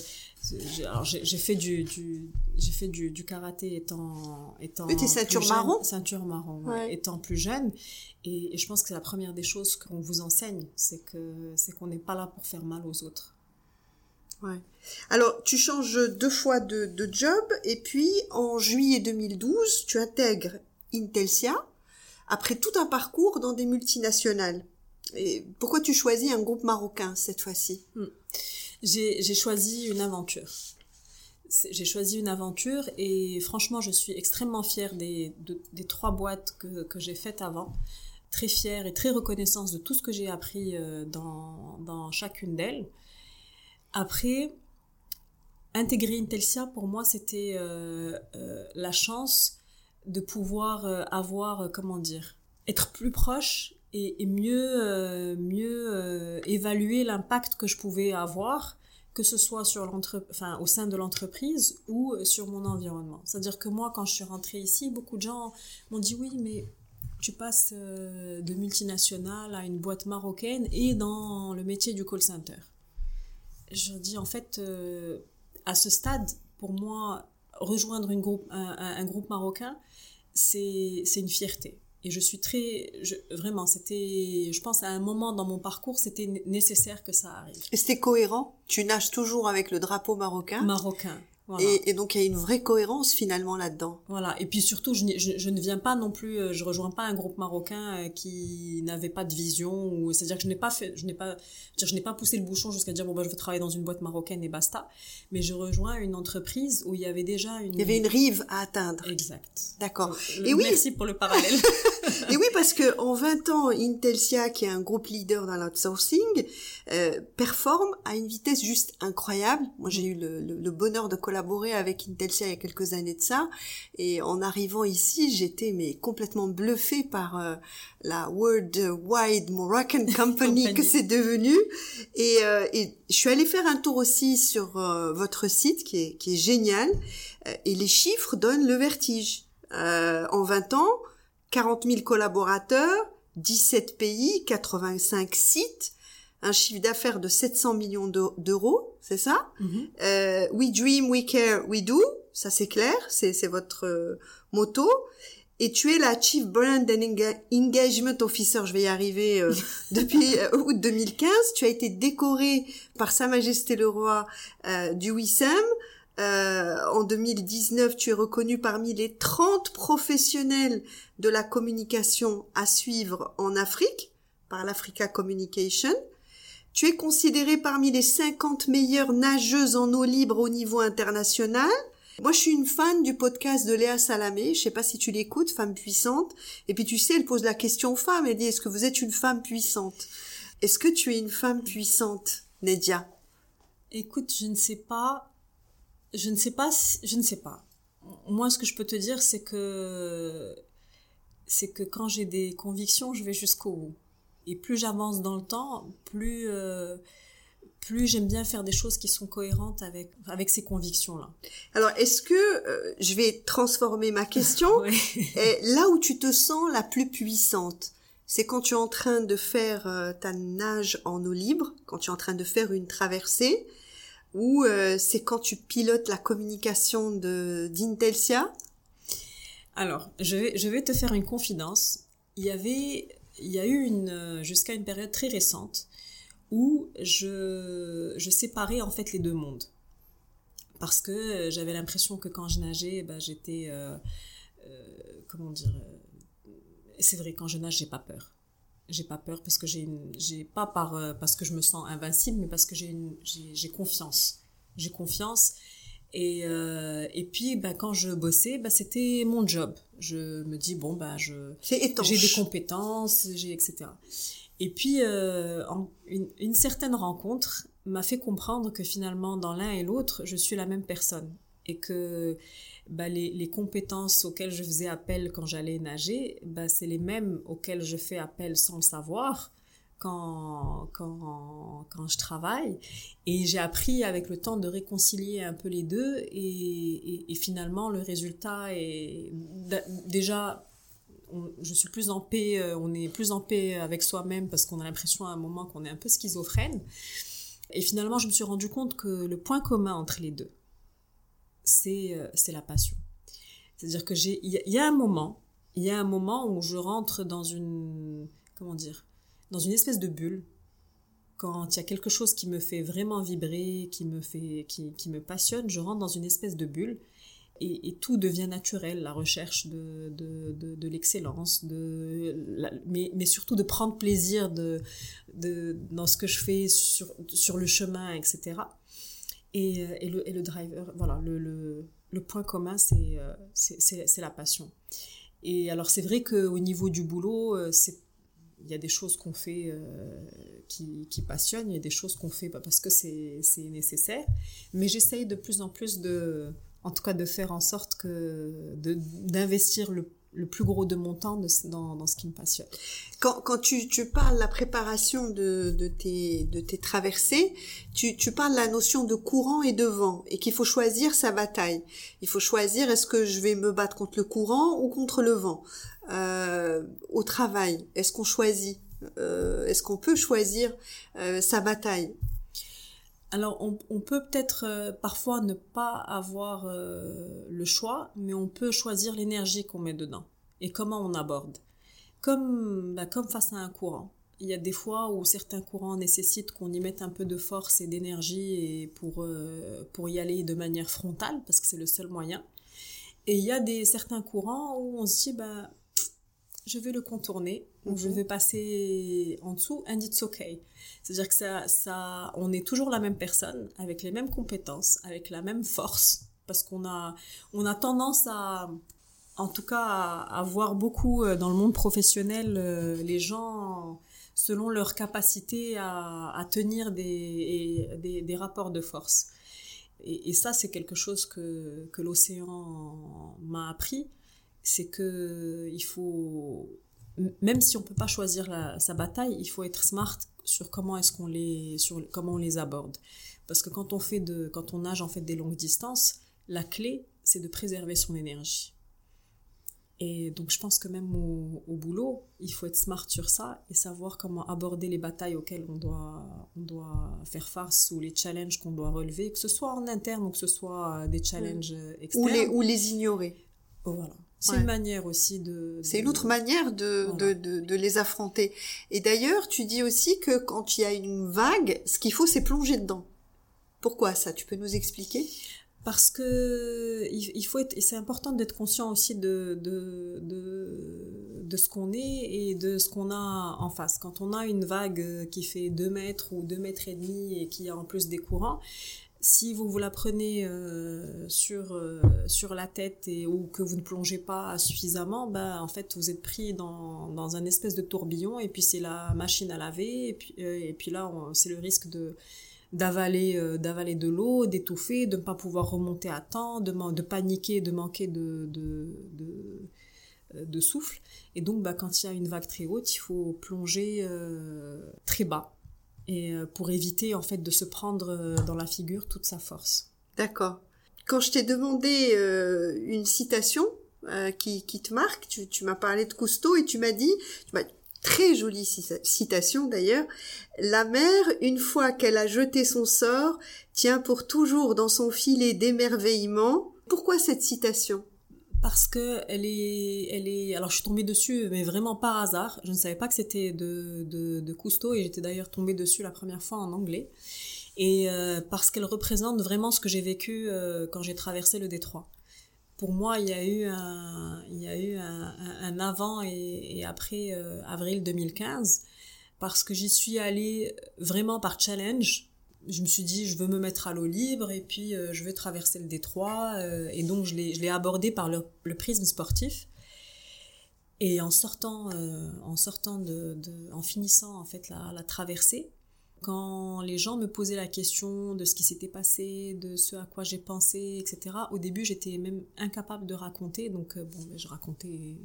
Speaker 2: alors j'ai fait du, du j'ai fait du, du, karaté étant étant
Speaker 1: Mais ceinture marron
Speaker 2: ceinture marron ouais. étant plus jeune et, et, je pense que c'est la première des choses qu'on vous enseigne c'est que c'est qu'on n'est pas là pour faire mal aux autres
Speaker 1: ouais alors tu changes deux fois de, de job et puis en juillet 2012 tu intègres Intelsia après tout un parcours dans des multinationales. Et pourquoi tu choisis un groupe marocain cette fois-ci?
Speaker 2: Hmm. J'ai choisi une aventure. J'ai choisi une aventure et franchement, je suis extrêmement fière des, de, des trois boîtes que, j'ai faites avant. Très fière et très reconnaissance de tout ce que j'ai appris euh, dans, dans chacune d'elles. Après, intégrer Intelsia, pour moi, c'était euh, euh, la chance de pouvoir euh, avoir, euh, comment dire, être plus proche et, mieux, euh, mieux évaluer l'impact que je pouvais avoir, que ce soit sur au sein de l'entreprise ou sur mon environnement. C'est-à-dire que moi, quand je suis rentrée ici, beaucoup de gens m'ont dit oui, mais tu passes de multinationale à une boîte marocaine et dans le métier du call center. Je dis en fait, à ce stade, pour moi, rejoindre une groupe, un, un, groupe marocain, c'est une fierté. Et je suis très, je, vraiment, c'était, je pense à un moment dans mon parcours, c'était nécessaire que ça arrive.
Speaker 1: Et c'était cohérent? Tu nages toujours avec le drapeau marocain?
Speaker 2: Marocain.
Speaker 1: Voilà. Et, et, donc il y a une vraie cohérence finalement là-dedans.
Speaker 2: Voilà. Et puis surtout, je, je, je, ne viens pas non plus, euh, je rejoins pas un groupe marocain euh, qui n'avait pas de vision ou c'est-à-dire que je n'ai pas fait, je n'ai pas, je n'ai pas poussé le bouchon jusqu'à dire bon bah je veux travailler dans une boîte marocaine et basta. Mais je rejoins une entreprise où il y avait déjà une.
Speaker 1: Il y avait une rive à atteindre.
Speaker 2: Exact.
Speaker 1: D'accord.
Speaker 2: Et oui. Merci pour le parallèle.
Speaker 1: et oui parce que en 20 ans, Intelsia qui est un groupe leader dans l'outsourcing euh, performe à une vitesse juste incroyable. Moi j'ai eu le, le, le bonheur de collaborer avec Intelsia il y a quelques années de ça. Et en arrivant ici, j'étais mais complètement bluffée par euh, la Worldwide Moroccan Company que c'est devenu. Et, euh, et, je suis allée faire un tour aussi sur euh, votre site qui est, qui est génial. et les chiffres donnent le vertige. en 20 ans, 40 000 collaborateurs, 17 pays, 85 sites un chiffre d'affaires de 700 millions d'euros, c'est ça?
Speaker 2: Mm -hmm.
Speaker 1: euh, We dream, we care, we do, ça c'est clair, c'est votre euh, motto. Et tu es la Chief Brand and Engagement Officer, je vais y arriver, euh, depuis euh, août 2015. Tu as été décoré par Sa Majesté le Roi euh, du WISAM. En 2019, tu es reconnu parmi les 30 professionnels de la communication à suivre en Afrique par l'Africa Communication. Tu es considérée parmi les 50 meilleures nageuses en eau libre au niveau international. Moi, je suis une fan du podcast de Léa Salamé. Je sais pas si tu l'écoutes, Femme puissante. Et puis, tu sais, elle pose la question aux femmes. Elle dit, est-ce que vous êtes une femme puissante? Est-ce que tu es une femme puissante, Nedia?
Speaker 2: Écoute, je ne sais pas. Je ne sais pas. Je ne sais pas. Moi, ce que je peux te dire, c'est que, c'est que quand j'ai des convictions, je vais jusqu'au bout. Et plus j'avance dans le temps, plus euh, plus j'aime bien faire des choses qui sont cohérentes avec avec ces convictions là.
Speaker 1: Alors est-ce que euh, je vais transformer ma question et là où tu te sens la plus puissante, c'est quand tu es en train de faire euh, ta nage en eau libre, quand tu es en train de faire une traversée, ou euh, c'est quand tu pilotes la communication de d'Intelsia.
Speaker 2: Alors je vais je vais te faire une confidence. Il y avait il y a eu une jusqu'à une période très récente où je, je séparais en fait les deux mondes. Parce que j'avais l'impression que quand je nageais ben, j'étais euh, euh, comment dire euh, c'est vrai quand je nage j'ai pas peur j'ai pas peur parce que j'ai j'ai pas par parce que je me sens invincible mais parce que j'ai j'ai confiance j'ai confiance Et, euh, et puis, bah, quand je bossais, bah, c'était mon job. Je me dis, bon, bah, je, j'ai des compétences, j'ai, etc. Et puis, euh, une, une, certaine rencontre m'a fait comprendre que finalement, dans l'un et l'autre, je suis la même personne. Et que bah, les, compétences auxquelles je faisais appel quand j'allais nager, bah, c'est les mêmes auxquelles je fais appel sans le savoir quand, quand, quand je travaille. Et j'ai appris avec le temps de réconcilier un peu les deux. Et, finalement, le résultat est déjà, je suis plus en paix, euh, on est plus en paix avec soi-même parce qu'on a l'impression à un moment qu'on est un peu schizophrène. Et finalement, je me suis rendu compte que le point commun entre les deux, c'est euh, c'est la passion. C'est-à-dire que j'ai il y, a un moment, il y a un moment où je rentre dans une comment dire dans une espèce de bulle. Quand il y a quelque chose qui me fait vraiment vibrer, qui me, fait, qui, qui me passionne, je rentre dans une espèce de bulle et, tout devient naturel, la recherche de, de, de, de l'excellence, de, mais, mais surtout de prendre plaisir de, de, dans ce que je fais sur, sur le chemin, etc. Et, et, le, et le driver, voilà, le, le, le point commun, c'est, c'est, la passion. Et alors, c'est vrai qu'au niveau du boulot, c'est il y a des choses qu'on fait euh, qui, qui, passionnent, il y a des choses qu'on fait parce que c'est nécessaire. Mais j'essaye de plus en plus de, en tout cas, de faire en sorte que d'investir le, le, plus gros de mon temps dans, dans, ce qui me passionne.
Speaker 1: Quand, quand tu, tu parles la préparation de, de, tes, de tes traversées, tu, tu parles la notion de courant et de vent et qu'il faut choisir sa bataille. Il faut choisir est-ce que je vais me battre contre le courant ou contre le vent? Euh, au travail Est-ce qu'on choisit euh, Est-ce qu'on peut choisir euh, sa bataille?
Speaker 2: Alors, on, peut peut-être parfois ne pas avoir le choix, mais on peut choisir l'énergie qu'on met dedans et comment on aborde. Comme, bah, comme face à un courant. Il y a des fois où certains courants nécessitent qu'on y mette un peu de force et d'énergie pour, pour y aller de manière frontale, parce que c'est le seul moyen. Et il y a des certains courants où on se dit, bah, je vais le contourner, ou je mhm. vais passer en dessous, and it's okay. C'est-à-dire que ça, ça, on est toujours la même personne, avec les mêmes compétences, avec la même force, parce qu'on a, on a tendance à, en tout cas, à, voir beaucoup euh, dans le monde professionnel, euh, les gens, selon leur capacité à, à tenir des, des, des, rapports de force. Et, et ça, c'est quelque chose que, que l'océan m'a appris c'est que il faut même si on peut pas choisir sa bataille, il faut être smart sur comment est-ce qu'on les sur comment on les aborde. Parce que quand on fait de quand on nage en fait des longues distances, la clé c'est de préserver son énergie. Et donc je pense que même au, boulot, il faut être smart sur ça et savoir comment aborder les batailles auxquelles on doit, on doit faire face ou les challenges qu'on doit relever, que ce soit en interne ou que ce soit des challenges externes.
Speaker 1: Ou les, ou les ignorer.
Speaker 2: Voilà. C'est une manière aussi de...
Speaker 1: C'est une autre manière de, de, de, de, les affronter. Et d'ailleurs, tu dis aussi que quand il y a une vague, ce qu'il faut, c'est plonger dedans. Pourquoi ça? Tu peux nous expliquer?
Speaker 2: Parce que il faut être, et c'est important d'être conscient aussi de, de, de, de ce qu'on est et de ce qu'on a en face. Quand on a une vague qui fait 2 mètres ou 2 mètres et demi et qui a en plus des courants, si vous vous la prenez euh, sur euh, sur la tête et ou que vous ne plongez pas suffisamment, ben en fait vous êtes pris dans dans un espèce de tourbillon et puis c'est la machine à laver et puis euh, et puis là c'est le risque de d'avaler d'avaler de l'eau, d'étouffer, de ne pas pouvoir remonter à temps, de de paniquer, de manquer de de, de, de souffle. Et donc bah, quand il y a une vague très haute, il faut plonger très bas et euh, pour éviter en fait de se prendre euh, dans la figure toute sa force.
Speaker 1: D'accord. Quand je t'ai demandé euh, une citation qui, qui te marque, tu, m'as parlé de Cousteau et tu m'as dit, très jolie citation d'ailleurs, la mer, une fois qu'elle a jeté son sort, tient pour toujours dans son filet d'émerveillement. Pourquoi cette citation?
Speaker 2: Parce que elle est, elle est. Alors je suis tombée dessus, mais vraiment par hasard. Je ne savais pas que c'était de, de, de Cousteau et j'étais d'ailleurs tombée dessus la première fois en anglais. Et euh, parce qu'elle représente vraiment ce que j'ai vécu euh, quand j'ai traversé le détroit. Pour moi, il y a eu un, il y a eu un, un, avant et, et après euh, avril 2015, parce que j'y suis allée vraiment par challenge je me suis dit, je veux me mettre à l'eau libre et puis je veux traverser le détroit. et donc, je l'ai abordé par le, prisme sportif. Et en sortant, en sortant de, en finissant en fait la, la traversée, quand les gens me posaient la question de ce qui s'était passé, de ce à quoi j'ai pensé, etc., au début, j'étais même incapable de raconter. Donc, euh, bon, je racontais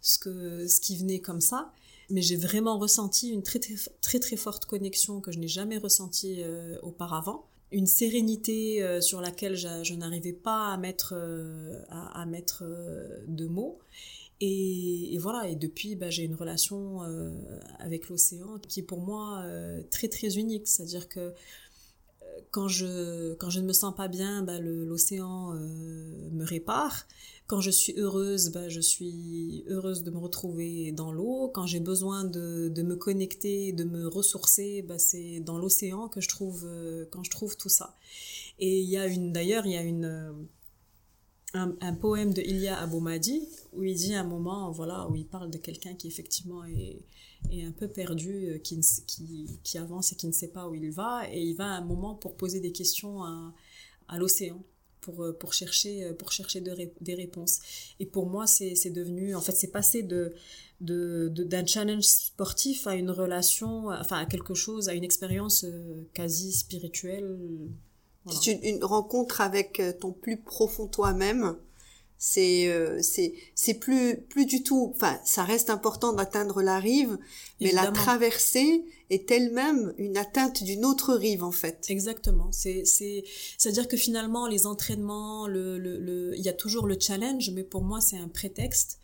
Speaker 2: ce, que, ce qui venait comme ça. Mais j'ai vraiment ressenti une très, très, très, forte connexion que je n'ai jamais ressentie euh, auparavant. Une sérénité euh, sur laquelle je, n'arrivais pas à mettre, à, à, mettre de mots. Et, voilà, et depuis, bah, j'ai une relation euh, avec l'océan qui est pour moi euh, très très unique. C'est-à-dire que euh, quand je, quand je ne me sens pas bien, bah, l'océan me répare. Quand je suis heureuse, bah, je suis heureuse de me retrouver dans l'eau. Quand j'ai besoin de, de, me connecter, de me ressourcer, bah, c'est dans l'océan que je trouve, quand je trouve tout ça. Et il y a une, d'ailleurs, il y a une un, poème de Ilya Aboumadi où il dit un moment, voilà, où il parle de quelqu'un qui effectivement est, est, un peu perdu, euh, qui, qui, qui, avance et qui ne sait pas où il va, et il va un moment pour poser des questions à, à l'océan. Pour, euh, pour chercher, euh, pour chercher des réponses. Et pour moi, c'est devenu, en fait, c'est passé de, d'un de, d'un challenge sportif à une relation, enfin à quelque chose, à une expérience quasi spirituelle
Speaker 1: c'est une, rencontre avec euh, ton plus profond toi-même. C'est euh, c'est c'est plus plus du tout. Enfin, ça reste important d'atteindre la rive, mais la traversée est elle-même une atteinte d'une autre rive en fait.
Speaker 2: Exactement. C'est c'est c'est à dire que finalement les entraînements, le le il y a toujours le challenge, mais pour moi c'est un prétexte.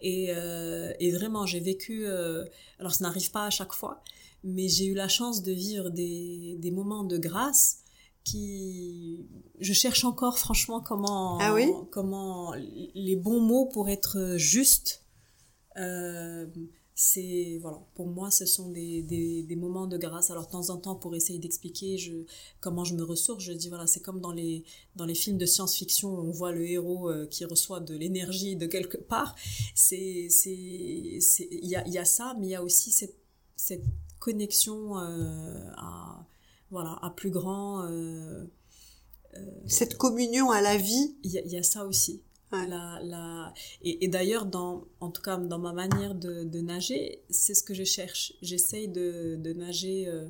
Speaker 2: Et, euh, et vraiment, j'ai vécu. Euh, alors, ça n'arrive pas à chaque fois, mais j'ai eu la chance de vivre des, des moments de grâce qui je cherche encore franchement comment
Speaker 1: ah oui?
Speaker 2: comment les bons mots pour être juste. Euh, c'est voilà. Pour moi ce sont des, des, des, moments de grâce. Alors de temps en temps pour essayer d'expliquer je comment je me ressource je dis voilà c'est comme dans les dans les films de science-fiction on voit le héros euh, qui reçoit de l'énergie de quelque part. C'est c'est c'est il y a il y a ça mais il y a aussi cette cette connexion euh, à voilà, à plus grand. Euh,
Speaker 1: euh, Cette communion à la vie.
Speaker 2: Il y, a ça aussi. La, la... Et, et d'ailleurs, dans, en tout cas dans ma manière de, de nager, c'est ce que je cherche. J'essaye de, de nager euh,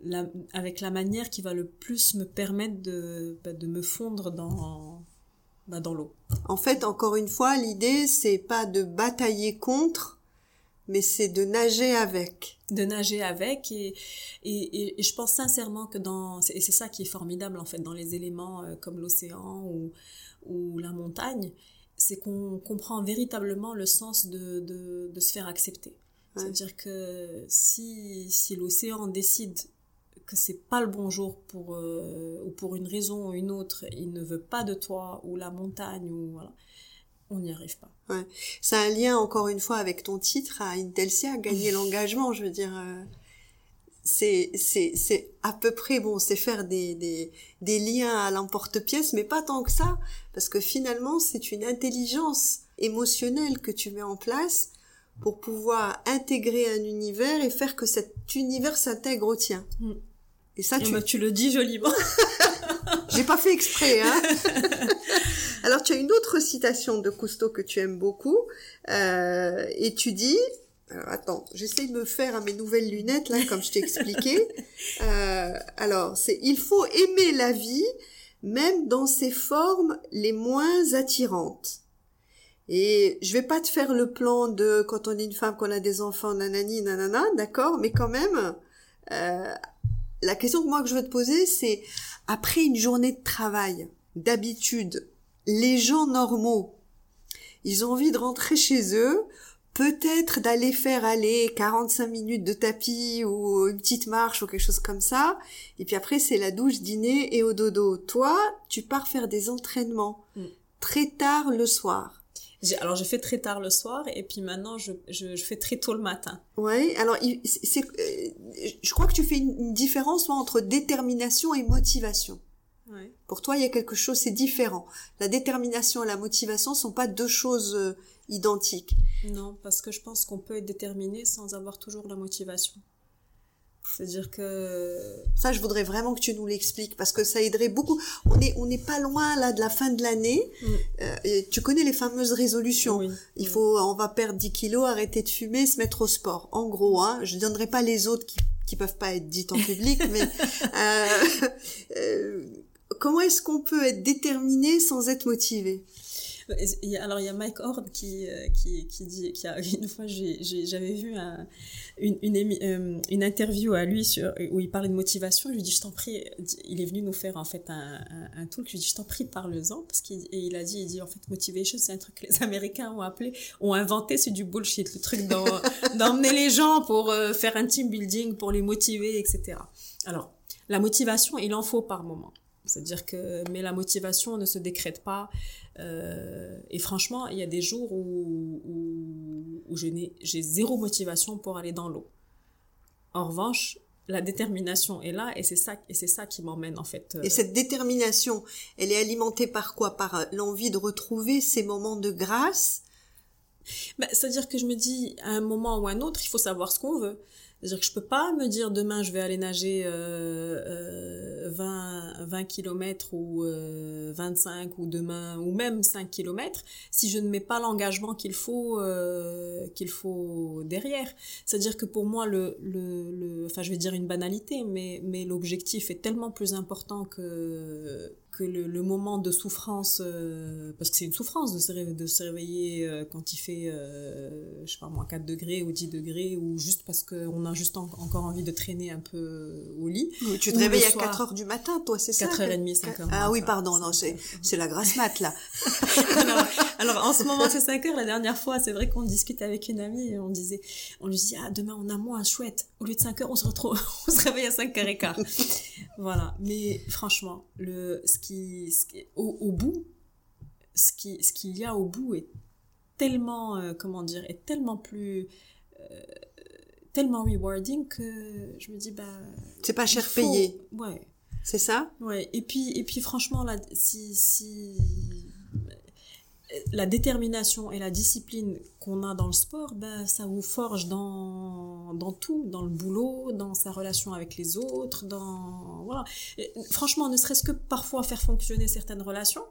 Speaker 2: la, avec la manière qui va le plus me permettre de, bah, de me fondre dans, bah, dans l'eau.
Speaker 1: En fait, encore une fois, l'idée, c'est pas de batailler contre, mais c'est de nager avec.
Speaker 2: De nager avec et, et, et, je pense sincèrement que dans et c'est ça qui est formidable en fait dans les éléments euh, comme l'océan ou, ou la montagne, c'est qu'on comprend véritablement le sens de, de, de se faire accepter. C'est-à-dire que si, si l'océan décide que c'est pas le bon jour pour euh, ou pour une raison ou une autre, il ne veut pas de toi ou la montagne ou voilà, on n'y arrive pas.
Speaker 1: Ouais. C'est un lien encore une fois avec ton titre à Intelsia, gagner l'engagement. Je veux dire, euh, c'est c'est c'est à peu près bon, c'est faire des des des liens à l'emporte-pièce, mais pas tant que ça, parce que finalement c'est une intelligence émotionnelle que tu mets en place pour pouvoir intégrer un univers et faire que cet univers s'intègre au tien. Mm.
Speaker 2: Et ça, tu... tu le dis joliment.
Speaker 1: J'ai pas fait exprès, hein. Alors, tu as une autre citation de Cousteau que tu aimes beaucoup, euh, et tu dis, alors, attends, j'essaie de me faire à mes nouvelles lunettes, là, comme je t'ai expliqué. Euh, alors, c'est, il faut aimer la vie, même dans ses formes les moins attirantes. Et je vais pas te faire le plan de quand on est une femme, qu'on a des enfants, nanani, nanana, d'accord, mais quand même, euh, la question que moi que je veux te poser, c'est après une journée de travail, d'habitude, les gens normaux, ils ont envie de rentrer chez eux, peut-être d'aller faire aller 45 minutes de tapis ou une petite marche ou quelque chose comme ça, et puis après c'est la douche, dîner et au dodo. Toi, tu pars faire des entraînements mm. très tard le soir.
Speaker 2: Alors, je fais très tard le soir et puis maintenant, je, je, fais très tôt le matin.
Speaker 1: Ouais, alors, c'est, euh, je crois que tu fais une, différence entre détermination et motivation. Ouais. Pour toi, il y a quelque chose, c'est différent. La détermination et la motivation sont pas deux choses euh, identiques.
Speaker 2: Non, parce que je pense qu'on peut être déterminé sans avoir toujours la motivation. C'est-à-dire que
Speaker 1: ça, je voudrais vraiment que tu nous l'expliques parce que ça aiderait beaucoup. On est on n'est pas loin là de la fin de l'année. Mm. Euh, tu connais les fameuses résolutions. Il faut, on va perdre 10 kilos, arrêter de fumer, se mettre au sport. En gros, hein, je donnerai pas les autres qui qui peuvent pas être dites en public, mais euh, euh, comment est-ce qu'on peut être déterminé sans être motivé?
Speaker 2: Alors il y a Mike Hord qui, euh, qui, qui dit, qui une fois j'avais vu euh, une, interview à lui où il parlait de motivation. Je lui dis je t'en prie, il est venu nous faire en fait un, un, un talk. Je lui dis je t'en prie parle-en parce qu'il il a dit il dit en fait motivation c'est un truc que les Américains ont appelé ont inventé c'est du bullshit le truc d'emmener les gens pour euh, faire un team building pour les motiver etc. Alors la motivation il en faut par moment c'est-à-dire que, mais la motivation ne se décrète pas. Euh, et franchement, il y a des jours où, où, où j'ai zéro motivation pour aller dans l'eau. En revanche, la détermination est là et c'est ça et c'est ça qui m'emmène en fait.
Speaker 1: Euh, et cette détermination, elle est alimentée par quoi? Par euh, l'envie de retrouver ces moments de grâce?
Speaker 2: Ben, c'est-à-dire que je me dis à un moment ou à un autre, il faut savoir ce qu'on veut. C'est-à-dire que je peux pas me dire demain je vais aller nager euh, 20, euh, 20 km ou euh, 25 ou demain ou même 5 km si je ne mets pas l'engagement qu'il faut euh, qu'il faut derrière. C'est-à-dire que pour moi le enfin je vais dire une banalité mais mais l'objectif est tellement plus important que que le, le, moment de souffrance, euh, parce que c'est une souffrance de se, réveiller, de se réveiller euh, quand il fait, euh, je sais pas moi, 4 degrés ou 10 degrés, ou juste parce qu'on a juste encore envie de traîner un peu au lit.
Speaker 1: tu te réveilles à 4 heures du matin, toi, c'est ça
Speaker 2: 4h30, 5h.
Speaker 1: Ah oui, pardon, non, c'est, c'est la grasse mat, là.
Speaker 2: alors, alors, en ce moment, c'est 5 heures. La dernière fois, c'est vrai qu'on discute avec une amie et on disait, on lui dit, ah, demain, on a moins chouette. Au lieu de 5 heures, on se retrouve, on se réveille à 5 h 15 voilà. Mais franchement, le, ce qui, ce qui au, bout, ce qui, ce qu'il y a au bout est tellement, euh, comment dire, est tellement plus, euh, tellement rewarding que je me dis, bah.
Speaker 1: C'est pas cher payé.
Speaker 2: Ouais.
Speaker 1: C'est ça?
Speaker 2: Ouais. Et puis, et puis, franchement, là, si, si, la détermination et la discipline qu'on a dans le sport, ben, ça vous forge dans, dans tout, dans le boulot, dans sa relation avec les autres, dans, voilà. franchement, ne serait-ce que parfois faire fonctionner certaines relations,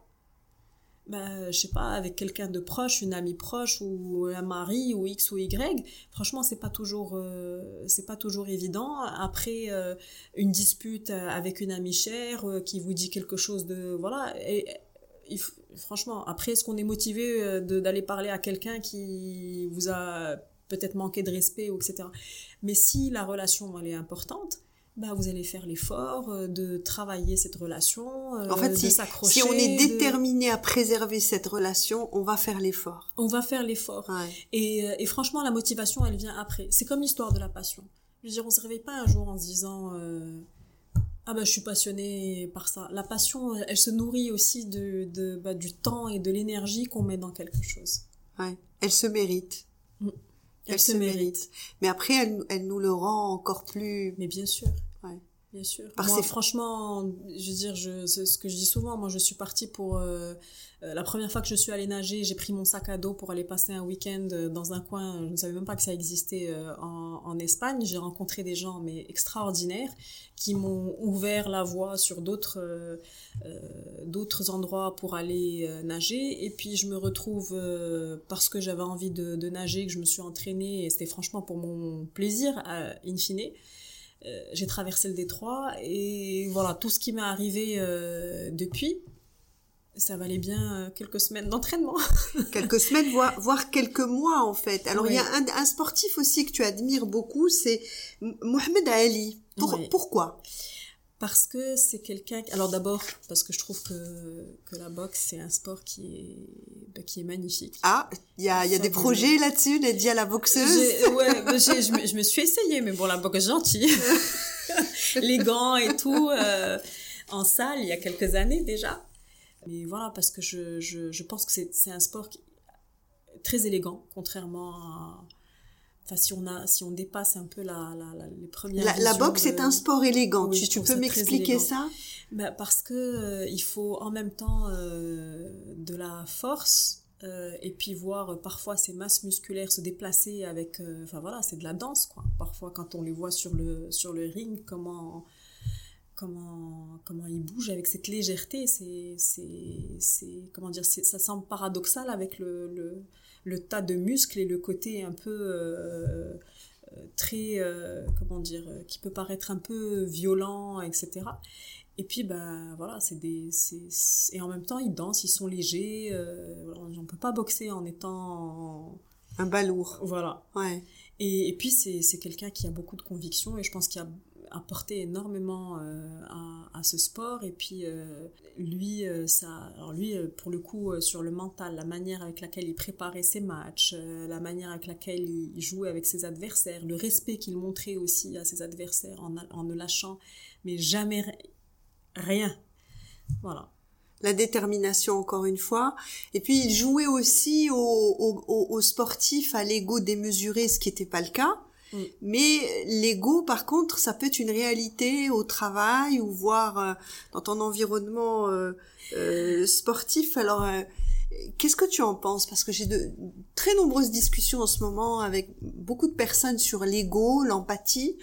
Speaker 2: ben, je sais pas, avec quelqu'un de proche, une amie proche ou un mari ou X ou Y, franchement, c'est pas toujours, euh, c'est pas toujours évident. Après, euh, une dispute avec une amie chère euh, qui vous dit quelque chose de, voilà, et, il, franchement, après, est-ce qu'on est motivé euh, d'aller parler à quelqu'un qui vous a peut-être manqué de respect, ou etc. Mais si la relation, elle est importante, bah, vous allez faire l'effort euh, de travailler cette relation, euh,
Speaker 1: en fait, si, Si on est déterminé à préserver cette relation, on va faire l'effort.
Speaker 2: On va faire l'effort. Et, et, franchement, la motivation, elle vient après. C'est comme l'histoire de la passion. Je veux dire, on se réveille pas un jour en se disant ah bah je suis passionnée par ça. La passion, elle se nourrit aussi de, de bah, du temps et de l'énergie qu'on met dans quelque chose.
Speaker 1: Ouais, elle se mérite. Mm. Elle, se, mérite. Mais après, elle, elle nous le rend encore plus.
Speaker 2: Mais bien sûr. Bien sûr. moi, franchement, je veux dire, je, ce que je dis souvent, moi, je suis partie pour euh, euh, la première fois que je suis allée nager, j'ai pris mon sac à dos pour aller passer un week-end euh, dans un coin. Je ne savais même pas que ça existait euh, en, en Espagne. J'ai rencontré des gens mais extraordinaires qui m'ont ouvert la voie sur d'autres euh, d'autres endroits pour aller nager. Et puis je me retrouve parce que j'avais envie de, de, nager, que je me suis entraînée et c'était franchement pour mon plaisir, in fine. J'ai traversé le détroit et voilà tout ce qui m'est arrivé depuis ça valait bien euh, quelques semaines d'entraînement.
Speaker 1: quelques semaines, voire, voire, quelques mois en fait. Alors il y a un, un, sportif aussi que tu admires beaucoup, c'est Mohamed Ali. Pour, Pourquoi?
Speaker 2: Parce que c'est quelqu'un... Alors d'abord, parce que je trouve que, que la boxe, c'est un sport qui est, bah, qui est magnifique.
Speaker 1: Ah, il y a, y a des projets là-dessus, dit à la boxeuse
Speaker 2: Ouais, bah, je, me, je me suis essayée, mais bon, la boxe gentille. Les gants et tout, euh, en salle, il y a quelques années déjà. Mais voilà, parce que je, je, je pense que c'est un sport qui, très élégant, contrairement à... Enfin, si on, a, si on dépasse un peu la, la, les premières...
Speaker 1: La, la boxe est un sport élégant. tu, tu peux m'expliquer ça?
Speaker 2: Bah, Parce que euh, il faut en même temps euh, de la force, euh, et puis voir parfois ces masses musculaires se déplacer avec enfin voilà c'est de la danse quoi. Parfois quand on les voit sur le sur le ring comment comment comment ils bougent avec cette légèreté c'est c'est comment dire ça semble paradoxal avec le, le, le tas de muscles et le côté un peu très comment dire qui peut paraître un peu violent etc et puis, ben voilà, c'est des. Et en même temps, ils dansent, ils sont légers. Euh, on ne peut pas boxer en étant.
Speaker 1: Un balourd.
Speaker 2: Voilà.
Speaker 1: Ouais.
Speaker 2: Et, et puis, c'est quelqu'un qui a beaucoup de conviction et je pense qu'il a apporté énormément euh, à, ce sport. Et puis, euh, lui, euh, ça, lui, pour le coup, sur le mental, la manière avec laquelle il préparait ses matchs, la manière avec laquelle il jouait avec ses adversaires, le respect qu'il montrait aussi à ses adversaires en, en ne lâchant mais jamais rien. Voilà.
Speaker 1: La détermination, encore une fois. Et puis, il jouait aussi aux, sportifs à l'ego démesuré, ce qui n'était pas le cas. Mm. Mais l'ego, par contre, ça peut être une réalité au travail ou voir euh, dans ton environnement euh, euh, sportif. Alors, qu'est-ce que tu en penses? Parce que j'ai de très nombreuses discussions en ce moment avec beaucoup de personnes sur l'ego, l'empathie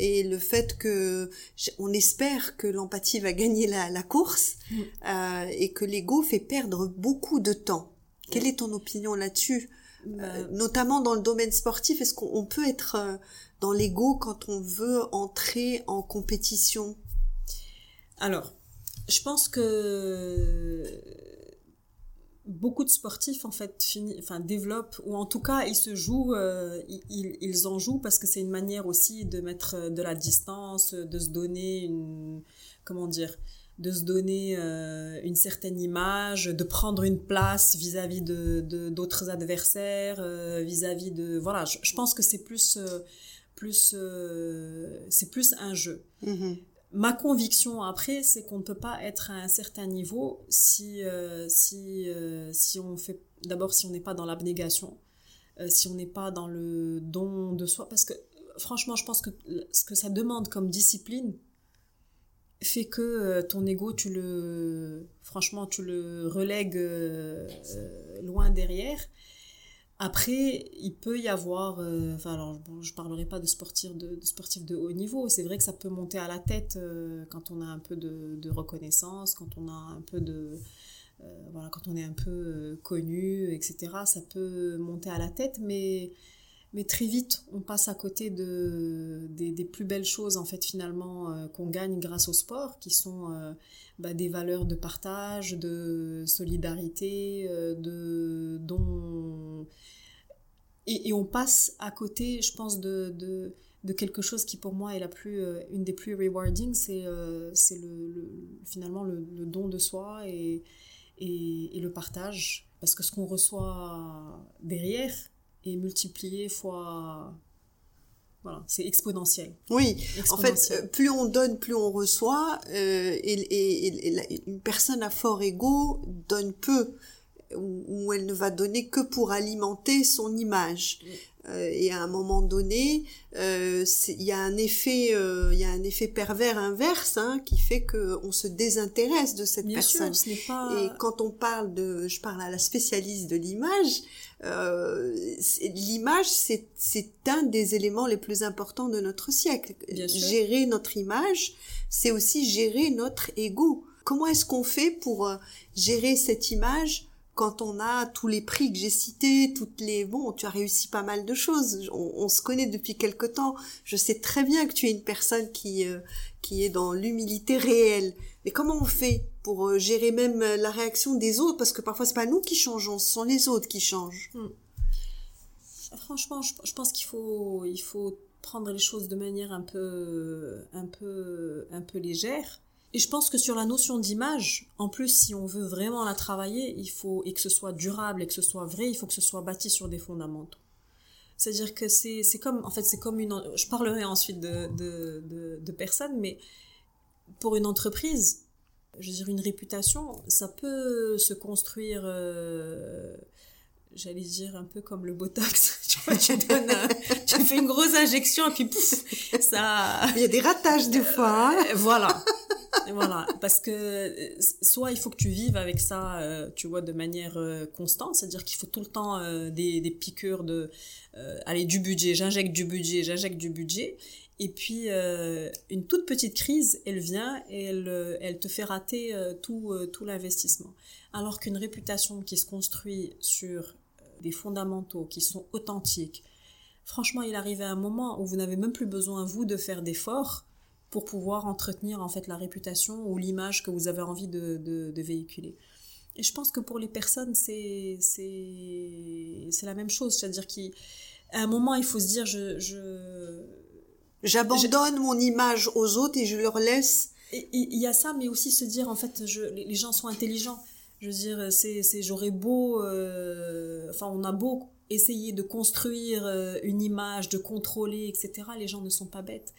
Speaker 1: et le fait que on espère que l'empathie va gagner la, course mm. euh, et que l'ego fait perdre beaucoup de temps. Quelle est ton opinion là-dessus? Euh, Notamment dans le domaine sportif, est-ce qu'on peut être euh, dans l'ego quand on veut entrer en compétition?
Speaker 2: Alors, je pense que beaucoup de sportifs en fait fini, enfin développent ou en tout cas ils se jouent euh, ils, ils, en jouent parce que c'est une manière aussi de mettre euh, de la distance de se donner une comment dire de se donner euh, une certaine image de prendre une place vis-à-vis de d'autres adversaires vis-à-vis de voilà je, pense que c'est plus plus c'est plus un jeu. Mm-hmm. Ma conviction après, c'est qu'on ne peut pas être à un certain niveau si, euh, si, euh, si on fait, d'abord si on n'est pas dans l'abnégation, euh, si on n'est pas dans le don de soi, parce que franchement, je pense que ce que ça demande comme discipline fait que ton ego, tu le, franchement, tu le relègues loin derrière après, il peut y avoir, euh, enfin alors bon, je parlerai pas de sportifs de, de de haut niveau. C'est vrai que ça peut monter à la tête euh, quand on a un peu de, de, reconnaissance, quand on a un peu de, euh, voilà, quand on est un peu connu, etc. Ça peut monter à la tête, mais mais très vite, on passe à côté de des, plus belles choses en fait finalement qu'on gagne grâce au sport, qui sont bah, des valeurs de partage, de solidarité, de dont et, on passe à côté, je pense, de, de, quelque chose qui pour moi est la plus, euh, une des plus rewarding, c'est euh, c'est le, finalement le, don de soi et, et, le partage. Parce que ce qu'on reçoit derrière est multiplié fois... Voilà, c'est exponentiel.
Speaker 1: Oui, en fait, euh, plus on donne, plus on reçoit, et, et, une personne à fort ego donne peu où, elle ne va donner que pour alimenter son image. Euh, et à un moment donné, euh, il y a un effet, euh, il y a un effet pervers inverse hein, qui fait que on se désintéresse de cette personne. Et quand on parle de, je parle à la spécialiste de l'image, l'image c'est c'est un des éléments les plus importants de notre siècle. Gérer notre image, c'est aussi gérer notre ego. Comment est-ce qu'on fait pour gérer cette image quand on a tous les prix que j'ai cités, toutes les bon, tu as réussi pas mal de choses. On, se connaît depuis quelque temps. Je sais très bien que tu es une personne qui euh, qui est dans l'humilité réelle. Mais comment on fait pour euh, gérer même euh, la réaction des autres Parce que parfois c'est pas nous qui changeons, ce sont les autres qui changent. Hmm.
Speaker 2: Franchement, je, pense qu'il faut il faut prendre les choses de manière un peu un peu un peu légère et je pense que sur la notion d'image, en plus, si on veut vraiment la travailler, il faut, et que ce soit durable et que ce soit vrai, il faut que ce soit bâti sur des fondamentaux. C'est-à-dire que c'est, c'est comme, en fait, c'est comme une, je parlerai ensuite de, de, de personnes, mais pour une entreprise, je veux dire, une réputation, ça peut se construire, euh, j'allais dire un peu comme le Botox. tu vois, tu donnes, tu fais une grosse injection et puis pouf, ça.
Speaker 1: Il y a des ratages des fois. Hein.
Speaker 2: voilà. voilà, parce que euh, soit il faut que tu vives avec ça, euh, tu vois, de manière euh, constante, c'est-à-dire qu'il faut tout le temps des, des piqûres de, allez, du budget, j'injecte du budget, j'injecte du budget, et puis une toute petite crise, elle vient et elle, elle te fait rater tout, tout l'investissement. Alors qu'une réputation qui se construit sur des fondamentaux qui sont authentiques, franchement, il arrive à un moment où vous n'avez même plus besoin, vous, de faire d'efforts pour pouvoir entretenir en fait la réputation ou l'image que vous avez envie de, véhiculer. Et je pense que pour les personnes, c'est la même chose, c'est-à-dire qu'à un moment, il faut se dire je
Speaker 1: j'abandonne mon image aux autres et je leur laisse.
Speaker 2: Il y a ça, mais aussi se dire en fait, je, les gens sont intelligents. Je veux dire, c'est c'est j'aurais beau, euh, enfin on a beau essayer de construire euh, une image, de contrôler, etc. Les gens ne sont pas bêtes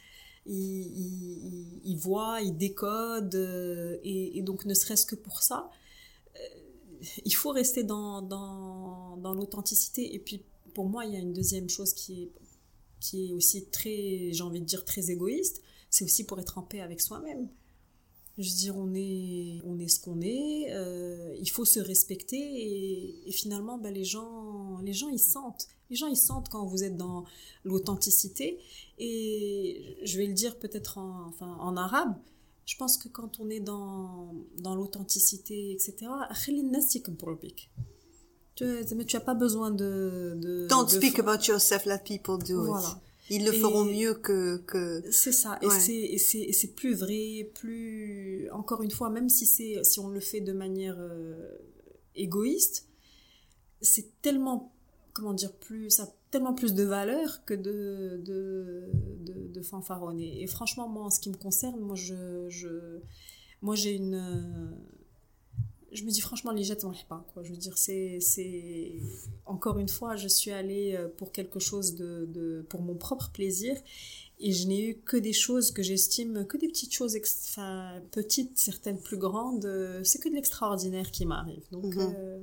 Speaker 2: il, il, voit, il décode, euh, et, donc ne serait-ce que pour ça, il faut rester dans, dans, dans l'authenticité. Et puis pour moi, il y a une deuxième chose qui est, qui est aussi très, j'ai envie de dire, très égoïste, c'est aussi pour être en paix avec soi-même. Je veux dire, on est, on est ce qu'on est, euh, il faut se respecter et, finalement, ben, les, gens, les gens, ils sentent. Les gens, ils sentent quand vous êtes dans l'authenticité. Et je vais le dire peut-être en, en arabe. Je pense que quand on est dans, dans l'authenticité, etc., tu n'as pas besoin de... de
Speaker 1: Don't speak about yourself, let people do it. Ils le feront mieux que... que...
Speaker 2: C'est ça. Et c'est plus vrai, plus... Encore une fois, même si, si on le fait de manière euh, égoïste, c'est tellement comment dire, plus, ça a tellement plus de valeur que de, de, de, de fanfaronner. Et franchement, moi, en ce qui me concerne, moi, je, je, moi, j'ai une, je me dis franchement, les jets, on pas, quoi. Je veux dire, c'est, c'est, encore une fois, je suis allée euh, pour quelque chose de, de, pour mon propre plaisir et je n'ai eu que des choses que j'estime, que des petites choses, enfin, petites, certaines plus grandes. Euh, c'est que de l'extraordinaire qui m'arrive. Donc, mhm.
Speaker 1: euh,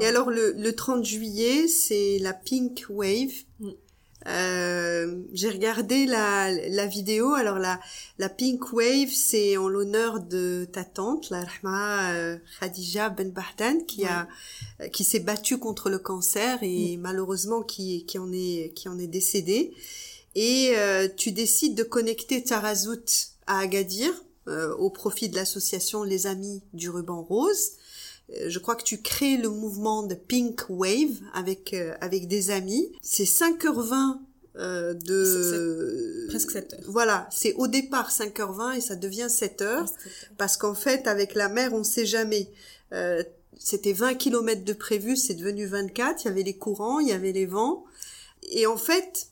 Speaker 1: Et alors, le, le 30 juillet, c'est la Pink Wave. Mm. Euh, j'ai regardé la, la vidéo. Alors la, la Pink Wave, c'est en l'honneur de ta tante, la Rahma euh, Khadija Ben Bahdan, qui a qui s'est battue contre le cancer et mm. malheureusement qui, qui en est qui en est décédée et euh, tu décides de connecter Tarazout à Agadir euh, au profit de l'association Les Amis du Ruban Rose. Euh, je crois que tu crées le mouvement de Pink Wave avec avec des amis. C'est 5h20 de
Speaker 2: presque 7 heures.
Speaker 1: Voilà, c'est au départ 5h20 et ça devient 7 heures parce qu'en fait avec la mer on sait jamais. c'était 20 km de prévu, c'est devenu 24, il y avait les courants, il y avait les vents et en fait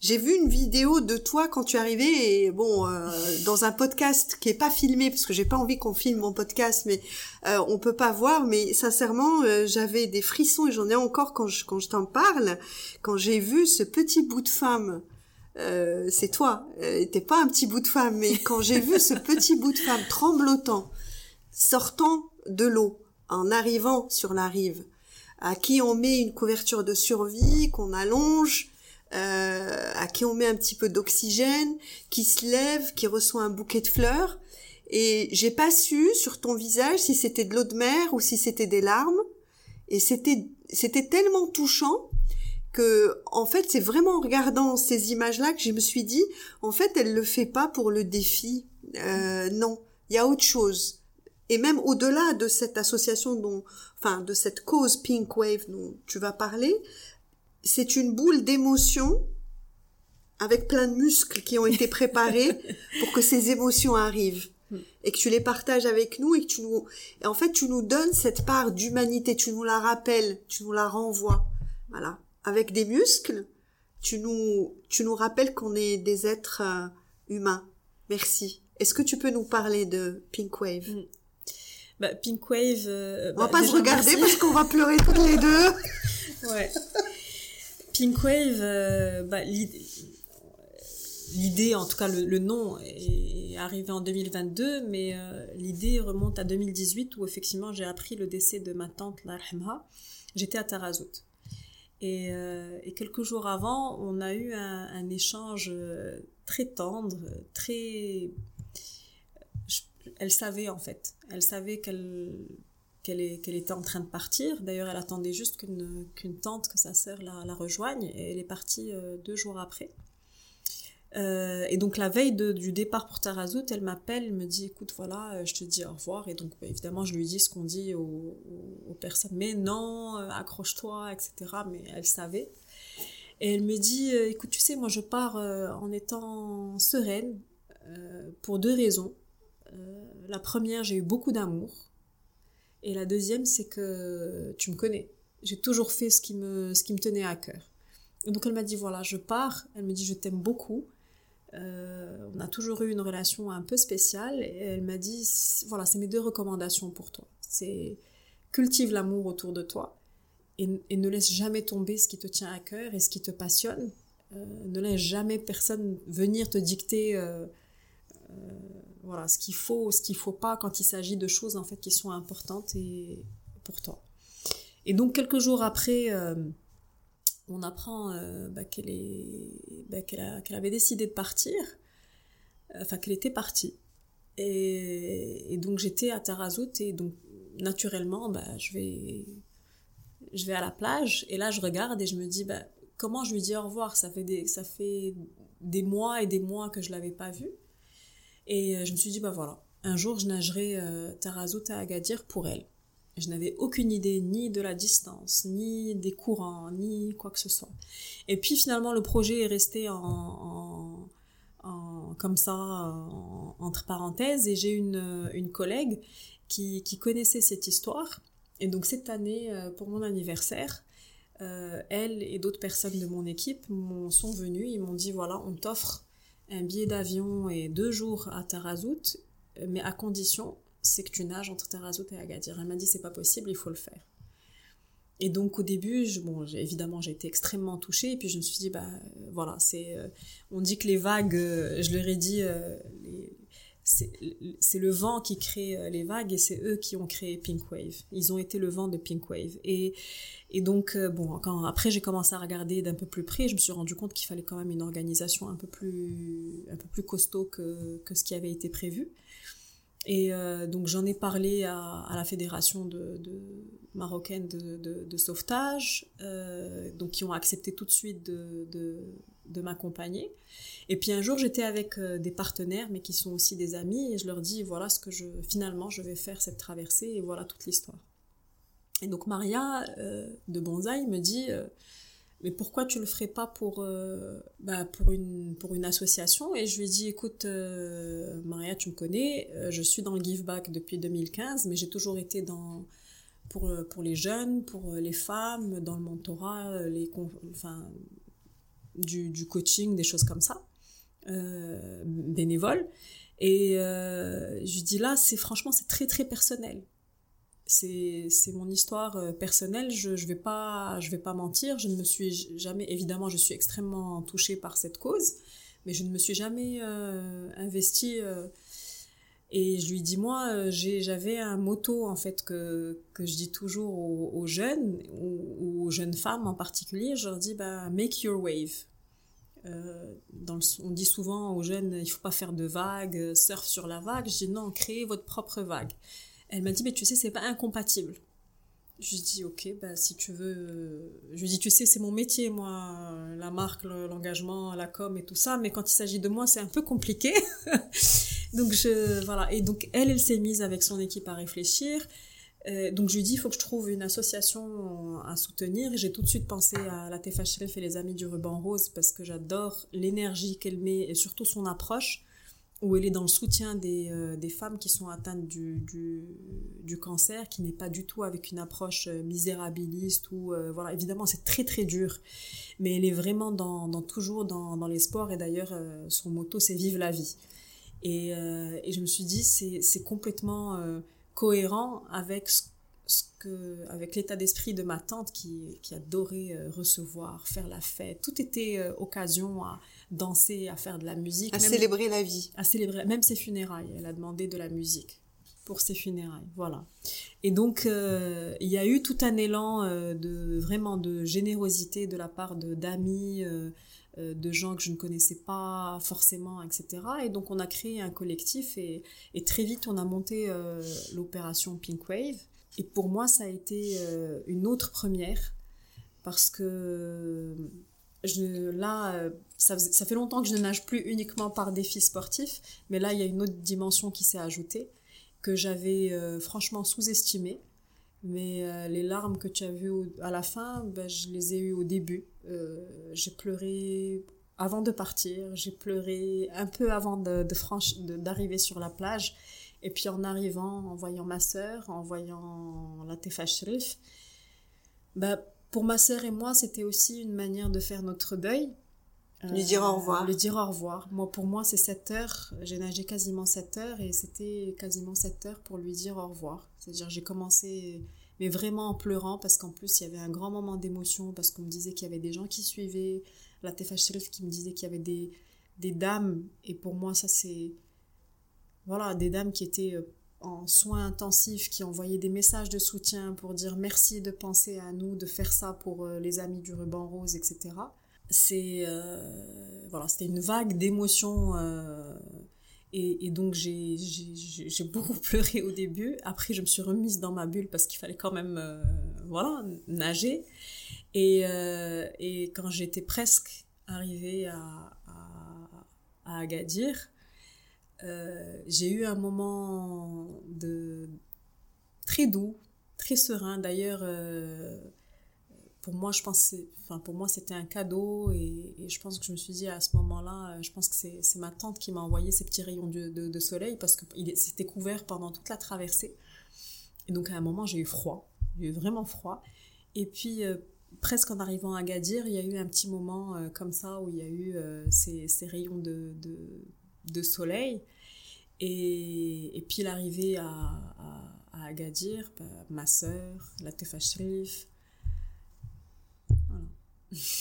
Speaker 1: j'ai vu une vidéo de toi quand tu arrivé et bon euh, dans un podcast qui est pas filmé parce que j'ai pas envie qu'on filme mon podcast mais euh, on peut pas voir mais sincèrement euh, j'avais des frissons et j'en ai encore quand je quand je t'en parle. Quand j'ai vu ce petit bout de femme euh, c'est toi euh, t'es pas un petit bout de femme mais quand j'ai vu ce petit bout de femme tremblotant sortant de l'eau en arrivant sur la rive à qui on met une couverture de survie qu'on allonge euh, à qui on met un petit peu d'oxygène, qui se lève, qui reçoit un bouquet de fleurs. Et j'ai pas su sur ton visage si c'était de l'eau de mer ou si c'était des larmes. Et c'était c'était tellement touchant que en fait c'est vraiment en regardant ces images-là que je me suis dit en fait elle le fait pas pour le défi. Euh, non, il y a autre chose. Et même au-delà de cette association dont, enfin, de cette cause Pink Wave dont tu vas parler, c'est une boule d'émotions avec plein de muscles qui ont été préparés pour que ces émotions arrivent. Hmm. et que tu les partages avec nous et que tu nous et en fait tu nous donnes cette part d'humanité. Tu nous la rappelles tu nous la renvoies. Voilà. Avec des muscles tu nous tu nous rappelles qu'on est des êtres euh, humains. Merci. Est-ce que tu peux nous parler de Pink Wave? Hmm.
Speaker 2: bah, Pink Wave
Speaker 1: euh, on va bah, pas se regarder parce qu'on va pleurer toutes les deux.
Speaker 2: Ouais Pink Wave, euh, bah, l'idée, en tout cas le, nom, est arrivé en 2022, mais euh, l'idée remonte à 2018 où effectivement j'ai appris le décès de ma tante Larhemha. J'étais à Tarazout. Et, euh, et, quelques jours avant, on a eu un, un échange très tendre, très elle savait en fait. Elle savait qu'elle qu'elle était en train de partir. D'ailleurs, elle attendait juste qu'une tante, que sa sœur la, rejoigne, et elle est partie euh, deux jours après. Euh, et donc la veille du départ pour Tarazout, elle m'appelle, elle me dit écoute voilà, euh, je te dis au revoir. Et donc bah, évidemment je lui dis ce qu'on dit aux, personnes, mais non, accroche-toi, etc. Mais elle savait. Et elle me dit écoute tu sais moi je pars en étant sereine pour deux raisons. la première j'ai eu beaucoup d'amour et la deuxième, c'est que tu me connais. J'ai toujours fait ce qui me, ce qui me tenait à cœur. Et donc elle m'a dit, voilà, je pars. Elle me dit, je t'aime beaucoup. Euh, on a toujours eu une relation un peu spéciale. Et elle m'a dit, voilà, c'est mes deux recommandations pour toi. C'est cultive l'amour autour de toi. Et, ne laisse jamais tomber ce qui te tient à cœur et ce qui te passionne. Euh, ne laisse jamais personne venir te dicter euh, voilà, ce qu'il faut, ce qu'il faut pas quand il s'agit de choses en fait qui sont importantes et pour toi. Et donc quelques jours après, euh, on apprend euh, bah, bah, qu'elle, avait décidé de partir, enfin qu'elle était partie. Et, donc j'étais à Tarazout et donc naturellement, bah, je vais, je vais à la plage et là je regarde et je me dis, bah, comment je lui dis au revoir? Ça fait des, ça fait des mois et des mois que je l'avais pas vue. Et euh, je me suis dit, bah voilà, un jour je nagerai euh, Tarazout à Agadir pour elle. Je n'avais aucune idée ni de la distance, ni des courants, ni quoi que ce soit. Et puis finalement, le projet est resté en, comme ça, entre parenthèses, et j'ai une, une collègue qui, qui, connaissait cette histoire. Et donc cette année, euh, pour mon anniversaire, elle et d'autres personnes de mon équipe sont venues, ils m'ont dit, voilà, on t'offre un billet d'avion et deux jours à Tarazout, mais à condition, c'est que tu nages entre Tarazout et Agadir. Elle m'a dit c'est pas possible, il faut le faire. Et donc au début, je, bon, évidemment, j'ai été extrêmement touchée. Et puis je me suis dit, bah voilà, c'est, euh, on dit que les vagues, euh, je leur ai dit, euh, les, c'est le vent qui crée euh, les vagues et c'est eux qui ont créé Pink Wave. Ils ont été le vent de Pink Wave. Et, et donc, euh, bon, quand, après j'ai commencé à regarder d'un peu plus près, je me suis rendu compte qu'il fallait quand même une organisation un peu plus, un peu plus costaud que, que ce qui avait été prévu. Et euh, donc j'en ai parlé à, à la fédération de, de marocaine de, de, sauvetage, donc qui ont accepté tout de suite de, de m'accompagner. Et puis un jour, j'étais avec euh, des partenaires, mais qui sont aussi des amis, et je leur dis voilà ce que je finalement je vais faire cette traversée, et voilà toute l'histoire. Et donc Maria euh, de Bonsaï me dit euh, mais pourquoi tu le ferais pas pour bah, pour une pour une association? Et je lui dis écoute Maria, tu me connais, je suis dans le give back depuis 2015, mais j'ai toujours été dans pour, pour les jeunes, pour les femmes, dans le mentorat, les, enfin, du, coaching, des choses comme ça, euh, bénévoles. Et euh, je dis là, c'est franchement, c'est très très personnel. C'est mon histoire euh, personnelle. Je je vais pas vais pas mentir. Je ne me suis jamais évidemment je suis extrêmement touchée par cette cause, mais je ne me suis jamais euh, investie. Et je lui dis moi j'avais un motto en fait que, que je dis toujours aux, jeunes ou aux jeunes femmes en particulier. Je leur dis bah make your wave. Euh, on dit souvent aux jeunes, il faut pas faire de vagues, euh, surf sur la vague. Je dis non, créez votre propre vague. Elle m'a dit, mais tu sais, c'est pas incompatible. Je lui dis, ok, bah, si tu veux. Euh, je lui dis, tu sais, c'est mon métier, moi, la marque, l'engagement, la com et tout ça, mais quand il s'agit de moi, c'est un peu compliqué. donc, je, voilà. Et donc, elle, elle s'est mise avec son équipe à réfléchir. Euh, donc je lui dis, il faut que je trouve une association à soutenir. J'ai tout de suite pensé à la Tefa et les Amis du Ruban Rose parce que j'adore l'énergie qu'elle met et surtout son approche où elle est dans le soutien des, euh, des femmes qui sont atteintes du, du, du cancer, qui n'est pas du tout avec une approche euh, misérabiliste ou voilà évidemment c'est très très dur, mais elle est vraiment dans, dans toujours dans, dans l'espoir et d'ailleurs son motto c'est vive la vie et, et je me suis dit c'est complètement cohérent avec ce, que, avec l'état d'esprit de ma tante qui, qui adorait euh, recevoir, faire la fête. Tout était euh, occasion à danser, à faire de la musique.
Speaker 1: À célébrer la vie.
Speaker 2: À célébrer, même ses funérailles. Elle a demandé de la musique pour ses funérailles. Voilà. Et donc, euh, il y a eu tout un élan de vraiment de générosité de la part de d'amis, de gens que je ne connaissais pas forcément, etc. Et donc on a créé un collectif et, très vite on a monté l'opération Pink Wave. Et pour moi, ça a été une autre première parce que je, là, ça, fait longtemps que je ne nage plus uniquement par défi sportif, mais là, il y a une autre dimension qui s'est ajoutée que j'avais franchement sous-estimée mais euh, les larmes que tu as vues à la fin, ben, je les ai eues au début. Euh, j'ai pleuré avant de partir, j'ai pleuré un peu avant de, d'arriver sur la plage. Et puis en arrivant, en voyant ma sœur, en voyant la Tefa Shrif, ben, pour ma sœur et moi, c'était aussi une manière de faire notre deuil.
Speaker 1: lui dire au revoir.
Speaker 2: Euh, lui dire au revoir. Moi, pour moi, c'est 7 heures. J'ai nagé quasiment 7 heures et c'était quasiment 7 heures pour lui dire au revoir. C'est-à-dire, j'ai commencé, mais vraiment en pleurant, parce qu'en plus, il y avait un grand moment d'émotion, parce qu'on me disait qu'il y avait des gens qui suivaient, la Tefa qui me disait qu'il y avait des, des dames, et pour moi, ça c'est. Voilà, des dames qui étaient euh, en soins intensifs, qui envoyaient des messages de soutien pour dire merci de penser à nous, de faire ça pour euh, les amis du ruban rose, etc. C'est. Euh, voilà, c'était une vague d'émotions et, donc j'ai beaucoup pleuré au début. Après, je me suis remise dans ma bulle parce qu'il fallait quand même euh, voilà, nager. Et, euh, et quand j'étais presque arrivée à, à, Agadir, euh, j'ai eu un moment de très doux, très serein. D'ailleurs, pour moi, je pense, enfin, pour moi, c'était un cadeau et, je pense que je me suis dit à ce moment-là, euh, je pense que c'est ma tante qui m'a envoyé ces petits rayons de, de, soleil parce que c'était couvert pendant toute la traversée. Et donc, à un moment, j'ai eu froid. J'ai eu vraiment froid. Et puis, euh, presque en arrivant à Gadir, il y a eu un petit moment euh, comme ça où il y a eu ces, ces, rayons de, de, soleil. Et, puis, l'arrivée à, à, à Agadir, bah, ma sœur, la Tefa Shrif,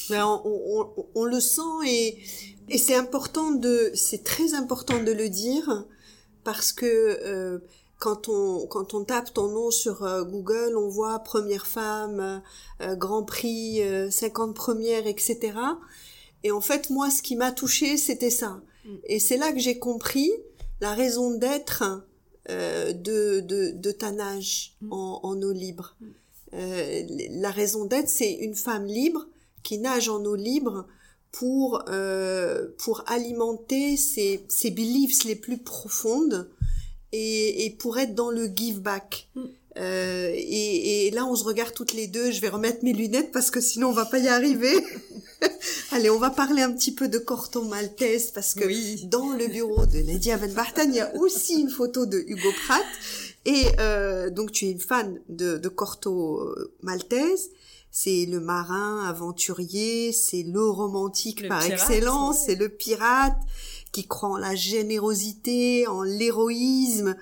Speaker 1: ben, on, on, on, le sent et, et c'est important de, c'est très important de le dire parce que euh, quand on quand on tape ton nom sur euh, Google, on voit première femme, euh, Grand Prix, 50 premières, etc. Et en fait, moi, ce qui m'a touché, c'était ça. Mm. Et c'est là que j'ai compris la raison d'être de, de, de ta nage mm. en, en eau libre. Mm. la raison d'être, c'est une femme libre qui nage en eau libre pour euh, pour alimenter ses, ses beliefs les plus profondes et, et pour être dans le give back. Mm. Euh, et, et, là, on se regarde toutes les deux. Je vais remettre mes lunettes parce que sinon, on va pas y arriver. Allez, on va parler un petit peu de Corto Maltese parce que dans le bureau de Lady Avenbartan, il y a aussi une photo de Hugo Pratt. Et euh, donc, tu es une fan de, de Corto Maltese c'est le marin aventurier, c'est le romantique par excellence, c'est le pirate qui croit en la générosité, en l'héroïsme.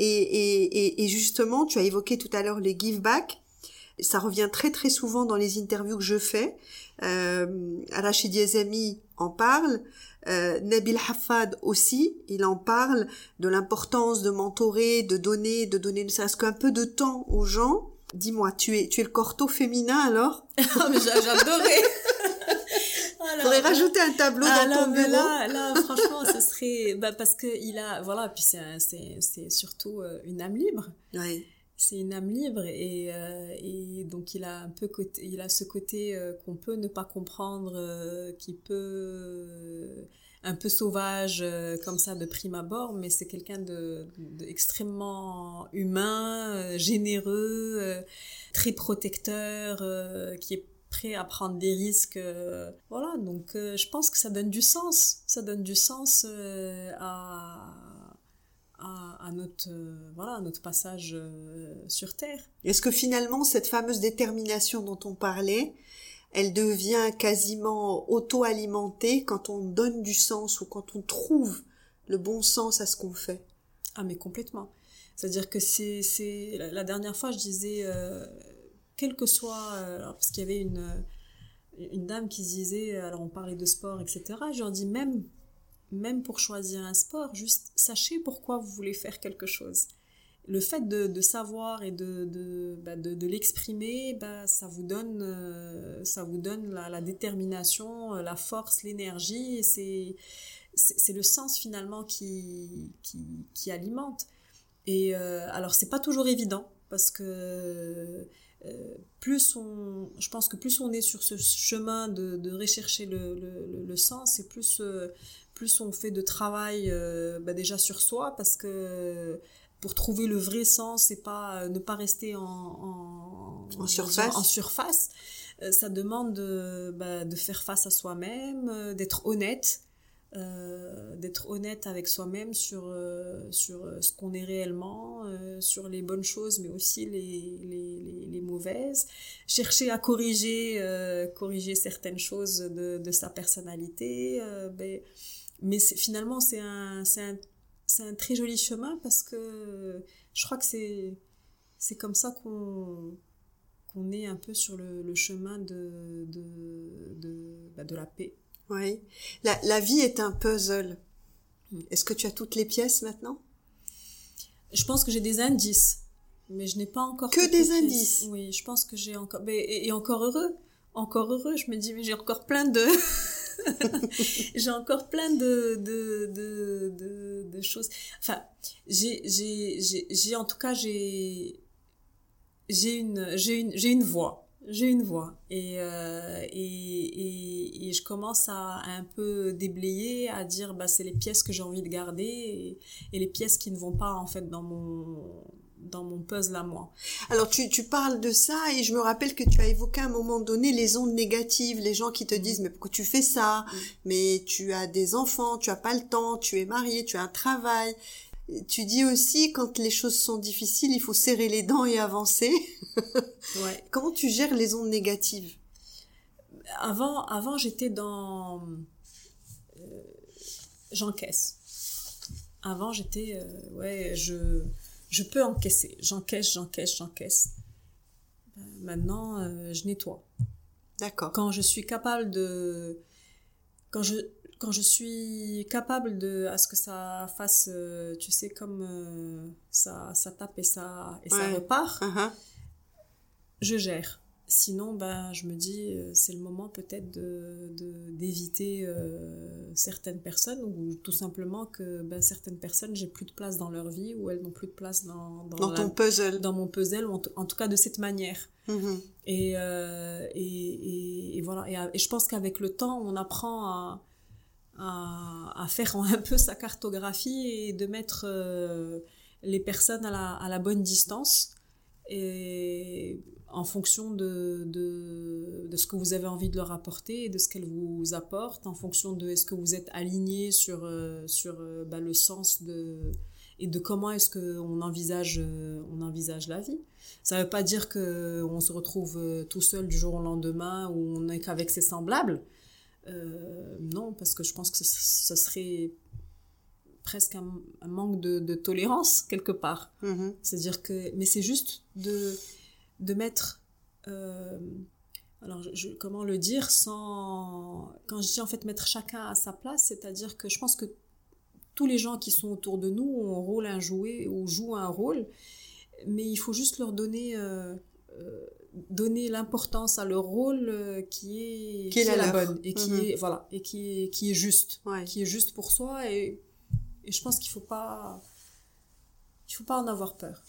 Speaker 1: Et, et, justement, tu as évoqué tout à l'heure les give back. Ça revient très très souvent dans les interviews que je fais. Euh, Rachid Yazami en parle. Euh, Nabil Hafad aussi, il en parle de l'importance de mentorer, de donner, de donner ne serait-ce qu'un peu de temps aux gens Dis-moi, tu es, tu es le corto féminin alors
Speaker 2: mais j'adorais
Speaker 1: Faudrait rajouter un tableau dans ah, ton bureau.
Speaker 2: Là, là, franchement, ce serait, bah, parce que il a, voilà, puis c'est, surtout euh, une âme libre.
Speaker 1: Oui.
Speaker 2: C'est une âme libre et, euh, et donc il a un peu côté, il a ce côté euh, qu'on peut ne pas comprendre, qui peut un peu sauvage euh, comme ça de prime abord, mais c'est quelqu'un de, humain, euh, généreux, euh, très protecteur, qui est prêt à prendre des risques. voilà, donc je pense que ça donne du sens. Ça donne du sens à, à, notre, voilà, notre passage sur Terre.
Speaker 1: Est-ce que finalement, cette fameuse détermination dont on parlait, elle devient quasiment auto-alimentée quand on donne du sens ou quand on trouve le bon sens à ce qu'on fait.
Speaker 2: Ah mais complètement. C'est-à-dire que c'est c'est la dernière fois je disais euh, quel que soit euh, parce qu'il y avait une une dame qui disait alors on parlait de sport etc. Je leur dis même même pour choisir un sport juste sachez pourquoi vous voulez faire quelque chose le fait de, savoir et de, de, bah, de, l'exprimer, bah, ça vous donne, euh, ça vous donne la, détermination, euh, la force, l'énergie. C'est, le sens finalement qui, qui, alimente. Et euh, alors, c'est pas toujours évident parce que plus on, je pense que plus on est sur ce chemin de, de rechercher le, le, le, sens et plus, plus on fait de travail bah, déjà sur soi parce que pour trouver le vrai sens et pas euh, ne pas rester en,
Speaker 1: en, surface.
Speaker 2: En, surface. Euh, ça demande de, bah, de faire face à soi-même, euh, d'être honnête, d'être honnête avec soi-même sur, sur ce qu'on est réellement, sur les bonnes choses, mais aussi les, les, les, mauvaises. Chercher à corriger, corriger certaines choses de, de sa personnalité. Ben, mais finalement, c'est un, un c'est un très joli chemin parce que je crois que c'est c'est comme ça qu'on qu'on est un peu sur le, chemin de de, de, bah, de la paix.
Speaker 1: Oui. La, la vie est un puzzle. Mm. Est-ce que tu as toutes les pièces maintenant?
Speaker 2: Je pense que j'ai des indices, mais je n'ai pas encore
Speaker 1: que des indices.
Speaker 2: Oui, je pense que j'ai encore et, et encore heureux, encore heureux. Je me dis mais j'ai encore plein de j'ai encore plein de, de, de, de, choses. Enfin, j'ai, j'ai, j'ai, en tout cas, j'ai, une, une, une voix. J'ai une voix et, euh, et, et, et, je commence à, un peu déblayer, à dire bah c'est les pièces que j'ai envie de garder et, et, les pièces qui ne vont pas en fait dans mon dans mon puzzle à moi.
Speaker 1: Alors tu, tu parles de ça et je me rappelle que tu as évoqué à un moment donné les ondes négatives, les gens qui te disent mais pourquoi tu fais ça? Mm. Mais tu as des enfants, tu as pas le temps, tu es marié, tu as un travail. Tu dis aussi quand les choses sont difficiles, il faut serrer les dents et avancer.
Speaker 2: ouais.
Speaker 1: Comment tu gères les ondes négatives?
Speaker 2: Avant, avant j'étais dans euh, j'encaisse. Avant j'étais euh, ouais je je peux encaisser. J'encaisse, j'encaisse, j'encaisse. Ben, maintenant, euh, je nettoie.
Speaker 1: D'accord.
Speaker 2: Quand je suis capable de, quand je, quand je suis capable de, à ce que ça fasse, euh, tu sais, comme euh, ça, ça tape et ça, et ça repart, uh-huh. je gère. Sinon, ben, je me dis, euh, c'est le moment peut-être de, d'éviter euh, certaines personnes ou tout simplement que ben, certaines personnes, j'ai plus de place dans leur vie ou elles n'ont plus de place dans,
Speaker 1: dans, ton puzzle.
Speaker 2: Dans mon puzzle, ou en, tout cas de cette manière. Mm-hmm. Euh, et, et, et, voilà. Et, je pense qu'avec le temps, on apprend à, à, à, faire un peu sa cartographie et de mettre les personnes à la, à la bonne distance. Et en fonction de, de, de, ce que vous avez envie de leur apporter et de ce qu'elles vous apportent, en fonction de est-ce que vous êtes aligné sur, euh, sur euh, bah, le sens de, et de comment est-ce qu'on envisage, euh, on envisage la vie. Ça ne veut pas dire qu'on se retrouve tout seul du jour au lendemain ou on n'est qu'avec ses semblables. non, parce que je pense que ce, serait presque un, manque de, de, tolérance quelque part. Mm-hmm. C'est-à-dire que, mais c'est juste de de mettre euh, alors je, comment le dire sans quand je dis en fait mettre chacun à sa place c'est-à-dire que je pense que tous les gens qui sont autour de nous ont un rôle à jouer ou jouent un rôle mais il faut juste leur donner euh, euh, donner l'importance à leur rôle qui est
Speaker 1: qui, est, la, bonne
Speaker 2: et qui mhm. est voilà et qui est qui est juste qui est juste pour soi et, et je pense qu'il faut pas il faut pas en avoir peur.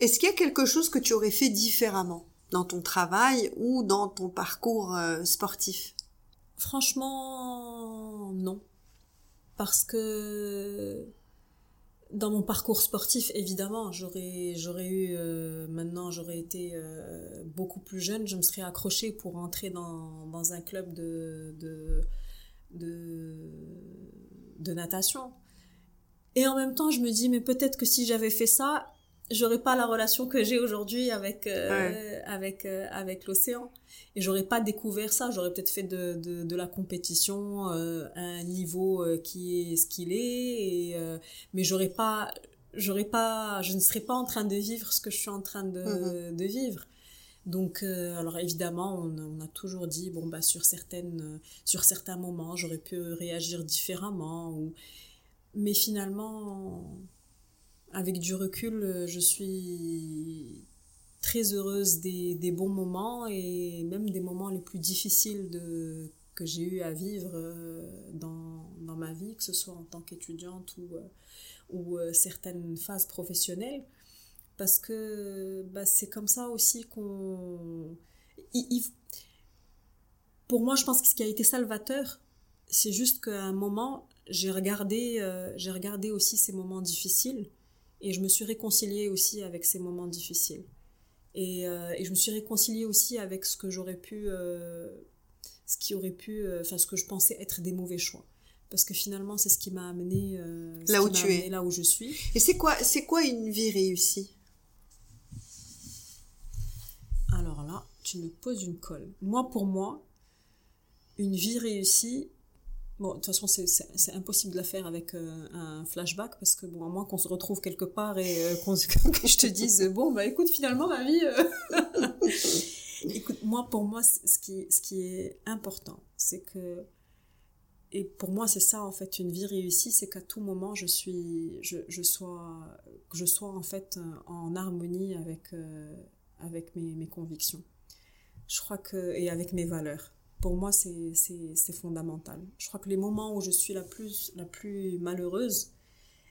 Speaker 1: Est-ce qu'il y a quelque chose que tu aurais fait différemment dans ton travail ou dans ton parcours euh, sportif?
Speaker 2: Franchement, non. Parce que dans mon parcours sportif, évidemment, j'aurais j'aurais eu euh, maintenant j'aurais été euh, beaucoup plus jeune, je me serais accrochée pour entrer dans, dans un club de de, de, de natation. Et en même temps, je me dis, mais peut-être que si j'avais fait ça, j'aurais pas la relation que j'ai aujourd'hui avec euh, avec euh, avec l'océan. Et j'aurais pas découvert ça. J'aurais peut-être fait de, de, de la compétition euh, à un niveau qui est ce qu'il est. Et, mais j'aurais pas j'aurais pas je ne serais pas en train de vivre ce que je suis en train de, mm-hmm. de vivre. Donc alors évidemment on, on, a toujours dit bon bah sur certaines sur certains moments j'aurais pu réagir différemment ou mais finalement, avec du recul, je suis très heureuse des, des, bons moments et même des moments les plus difficiles que j'ai eu à vivre dans, dans, ma vie, que ce soit en tant qu'étudiante ou, ou certaines phases professionnelles. Parce que bah, c'est comme ça aussi qu'on... Pour moi, je pense que ce qui a été salvateur, c'est juste qu'à un moment, j'ai regardé, euh, j'ai regardé aussi ces moments difficiles et je me suis réconciliée aussi avec ces moments difficiles. Et, euh, et je me suis réconciliée aussi avec ce que j'aurais pu, euh, ce qui aurait pu, enfin ce que je pensais être des mauvais choix. Parce que finalement, c'est ce qui m'a amené
Speaker 1: là où tu es,
Speaker 2: là où je suis.
Speaker 1: Et c'est quoi, c'est quoi une vie réussie?
Speaker 2: Alors là, tu me poses une colle. Moi, pour moi, une vie réussie, Bon, de toute façon, c'est impossible de la faire avec euh, un flashback parce que, bon, à moins qu'on se retrouve quelque part et euh, que je te dise, bon, bah écoute, finalement, ma vie. Euh, écoute, moi, pour moi, ce qui, ce qui est important, c'est que. Et pour moi, c'est ça, en fait, une vie réussie, c'est qu'à tout moment, je suis. Je, je, sois. Je sois, en fait, en harmonie avec, avec mes, mes convictions. Je crois que. Et avec mes valeurs pour moi, c'est fondamental. Je crois que les moments où je suis la plus, la plus malheureuse,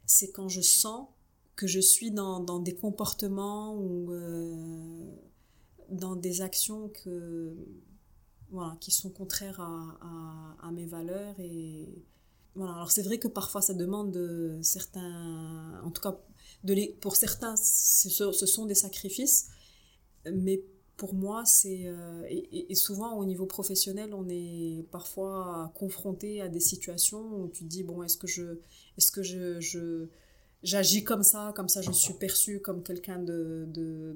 Speaker 2: c'est quand je sens que je suis dans, dans des comportements ou euh, dans des actions que, voilà, qui sont contraires à, à, mes valeurs. Et, voilà. Alors c'est vrai que parfois ça demande de certains, en tout cas de les, pour certains, ce, ce sont des sacrifices, mais pour moi, c'est euh, et, souvent au niveau professionnel, on est parfois confronté à des situations où tu te dis bon, est-ce que je, est-ce que je, je j'agis comme ça, comme ça je suis perçu comme quelqu'un de, de,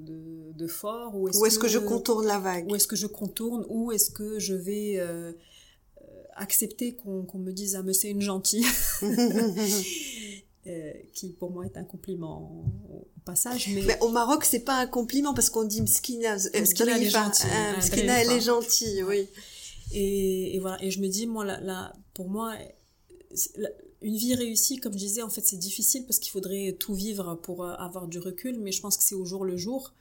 Speaker 2: de, fort
Speaker 1: ou est-ce que, je contourne la vague?
Speaker 2: Ou est-ce que je contourne ou est-ce que je vais euh, accepter qu'on me dise ah mais c'est une gentille? Euh, qui pour moi est un compliment au passage.
Speaker 1: Mais, au Maroc, c'est pas un compliment parce qu'on dit mskina,
Speaker 2: euh, mskina elle est gentille.
Speaker 1: mskina, elle est gentille, oui.
Speaker 2: Et, et, voilà, et je me dis, moi, là, pour moi, une vie réussie, comme je disais, en fait, c'est difficile parce qu'il faudrait tout vivre pour euh, avoir du recul, mais je pense que c'est au jour le jour.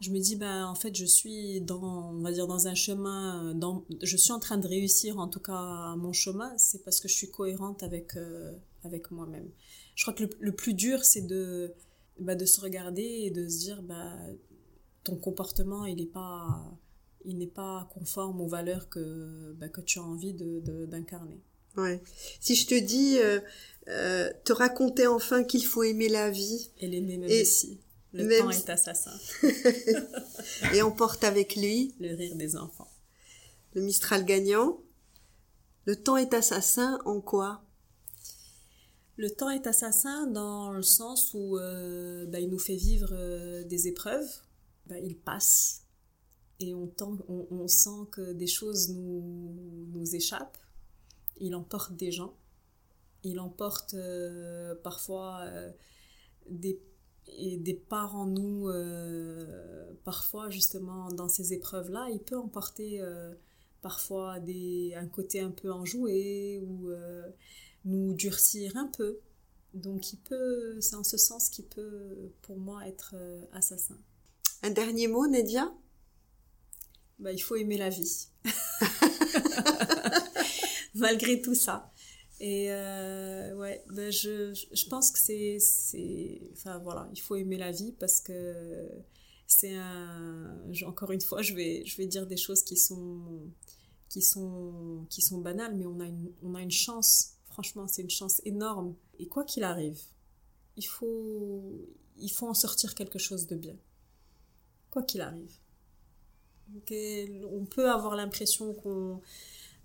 Speaker 2: Je me dis, ben, en fait, je suis dans, on va dire, dans un chemin, dans, je suis en train de réussir, en tout cas, mon chemin, c'est parce que je suis cohérente avec, avec moi-même je crois que le, plus dur, c'est de, bah, de se regarder et de se dire, bah, ton comportement, il n'est pas, il n'est pas conforme aux valeurs que, bah, que tu as envie d'incarner.
Speaker 1: De, ouais. Si je te dis, euh, euh, te raconter enfin qu'il faut aimer la vie.
Speaker 2: Et l'aimer même et aussi. Le temps est assassin.
Speaker 1: et on porte avec lui.
Speaker 2: Le rire des enfants.
Speaker 1: Le Mistral gagnant. Le temps est assassin en quoi?
Speaker 2: Le temps est assassin dans le sens où euh, bah, il nous fait vivre euh, des épreuves, bah, il passe et on, sent que des choses nous, nous échappent. Il emporte des gens, il emporte euh, parfois des, des parts en nous, parfois justement dans ces épreuves-là, il peut emporter parfois des, un côté un peu enjoué ou nous durcir un peu. Donc il peut, c'est en ce sens qu'il peut pour moi être euh, assassin.
Speaker 1: Un dernier mot, Nadia?
Speaker 2: Bah, Il faut aimer la vie. Malgré tout ça. Et euh, ouais, bah, je, je pense que c'est, c'est. Enfin voilà, il faut aimer la vie parce que c'est un. Encore une fois, je vais, je vais dire des choses qui sont, qui sont, qui sont banales, mais on a une, on a une chance Franchement, c'est une chance énorme. Et quoi qu'il arrive, il faut, il faut en sortir quelque chose de bien. Quoi qu'il arrive. on peut avoir l'impression qu'on